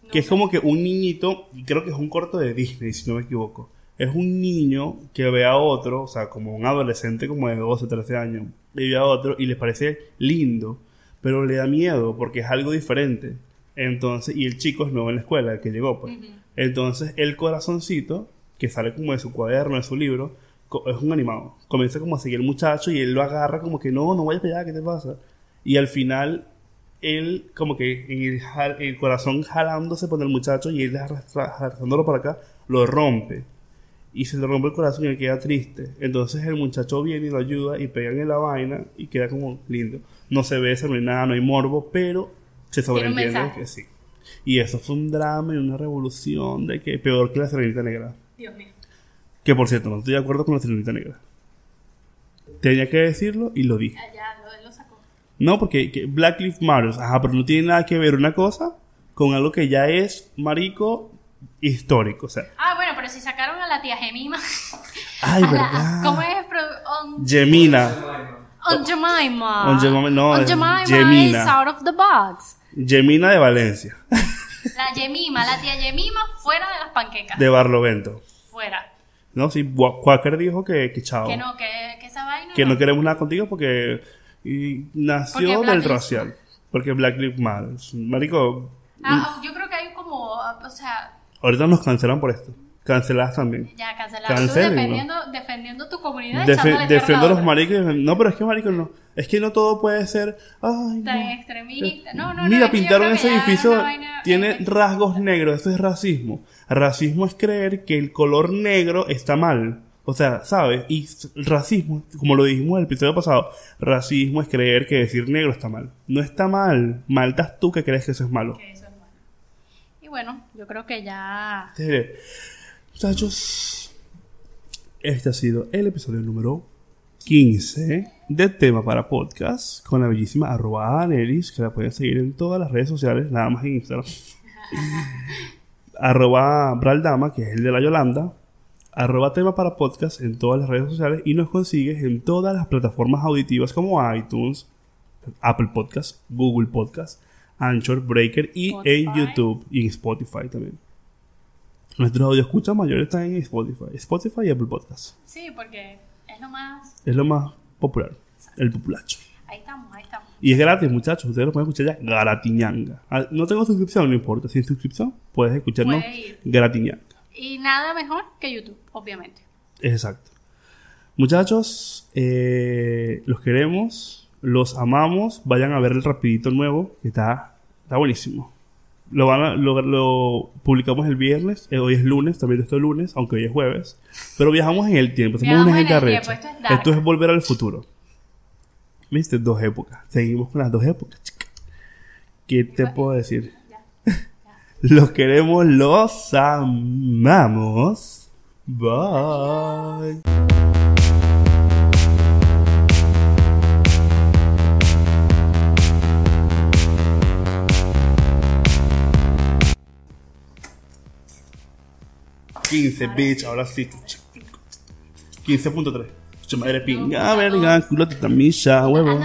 S2: No
S1: Que es como que un niñito, y creo que es un corto de Disney, si no me equivoco. Es un niño que ve a otro, o sea, como un adolescente como de 12, 13 años, y ve a otro y le parece lindo, pero le da miedo porque es algo diferente. Entonces, y el chico es nuevo en la escuela, el que llegó, pues. Entonces, el corazoncito, que sale como de su cuaderno, de su libro, es un animado. Comienza como a seguir al muchacho y él lo agarra como que no, no vayas para allá, ¿qué te pasa? Y al final, él como que el, el corazón jalándose por el muchacho y él arrastrándolo para acá, lo rompe. Y se le rompe el corazón y él queda triste. Entonces el muchacho viene y lo ayuda y pegan en la vaina y queda como lindo. No se besa, no hay nada, no hay morbo, pero se sobreentiende que sí. Y eso fue un drama y una revolución de que peor que la Serenita Negra.
S2: Dios mío.
S1: Que por cierto, no estoy de acuerdo con la Serenita Negra. Tenía que decirlo y lo dije.
S2: Ah, Ya, lo, lo sacó.
S1: No, porque que Black Lives Matter, ajá, pero no tiene nada que ver una cosa con algo que ya es marico histórico. O sea,
S2: Ah, si sacaron a la tía Gemima.
S1: ay,
S2: la-
S1: verdad.
S2: ¿Cómo es? On,
S1: Gemina.
S2: on Jemima.
S1: On Jemima, no,
S2: On Jemima
S1: Gemina.
S2: is out of the box.
S1: Gemina de Valencia,
S2: La Yemima, la tía Yemima fuera de las panquecas.
S1: de Barlovento.
S2: Fuera.
S1: No, sí, Quaker dijo que, que chao.
S2: Que no, que, que esa vaina.
S1: Que no queremos nada contigo porque y nació
S2: Porque
S1: del racial. Porque Black Lives Matter. Marico,
S2: Ah, yo creo que hay como. O sea,
S1: ahorita nos cancelan por esto. Canceladas también.
S2: ya. Tú
S1: Cancélenlo.
S2: defendiendo, defendiendo tu comunidad.
S1: Defe- defiendo a los maricos. No, pero es que marico no. Es que no todo puede ser. Ay,
S2: Tan
S1: no.
S2: extremista. No, no.
S1: Mira, pintaron ese edificio. Tiene rasgos negros. Eso es racismo. Racismo es creer que el color negro está mal. O sea, ¿sabes? Y racismo, como lo dijimos en el episodio pasado, racismo es creer que decir negro está mal. No está mal. Mal estás tú que crees que eso es malo.
S2: que eso es malo. Y bueno, yo creo que ya.
S1: Muchachos, este ha sido el episodio número 15 de Tema para Podcast con la bellísima arroba Anelis, que la pueden seguir en todas las redes sociales, nada más en Instagram. arroba Braldama, que es el de la Yolanda. Arroba Tema para Podcast en todas las redes sociales y nos consigues en todas las plataformas auditivas como iTunes, Apple Podcast, Google Podcast, Anchor, Breaker y en. YouTube y en Spotify también. Nuestros audio escuchas mayores están en Spotify, Spotify y Apple Podcast.
S2: Sí, porque es lo más.
S1: Es lo más popular, el populacho.
S2: Ahí estamos, ahí estamos.
S1: Y es gratis, muchachos. Ustedes lo pueden escuchar ya gratiñanga. Ah, No tengo suscripción, no importa. Sin suscripción puedes escucharnos
S2: Puede
S1: gratiñanga.
S2: Y nada mejor que YouTube, obviamente.
S1: Exacto. Muchachos, eh, los queremos, los amamos. Vayan a ver el rapidito nuevo, que está, está buenísimo. Lo, van a- lo, lo publicamos el viernes, eh, hoy es lunes, también esto es lunes, aunque hoy es jueves. Pero viajamos en el tiempo, hacemos una arrecha.
S2: esto es.
S1: Esto es volver al futuro. ¿Viste? Dos épocas. Seguimos con las dos épocas, chica. ¿Qué te puedo decir? Los queremos, los amamos. Bye. Quince, bitch, ahora sí. 15.3. Mucha madre pinga, verga, culo, misa, huevo.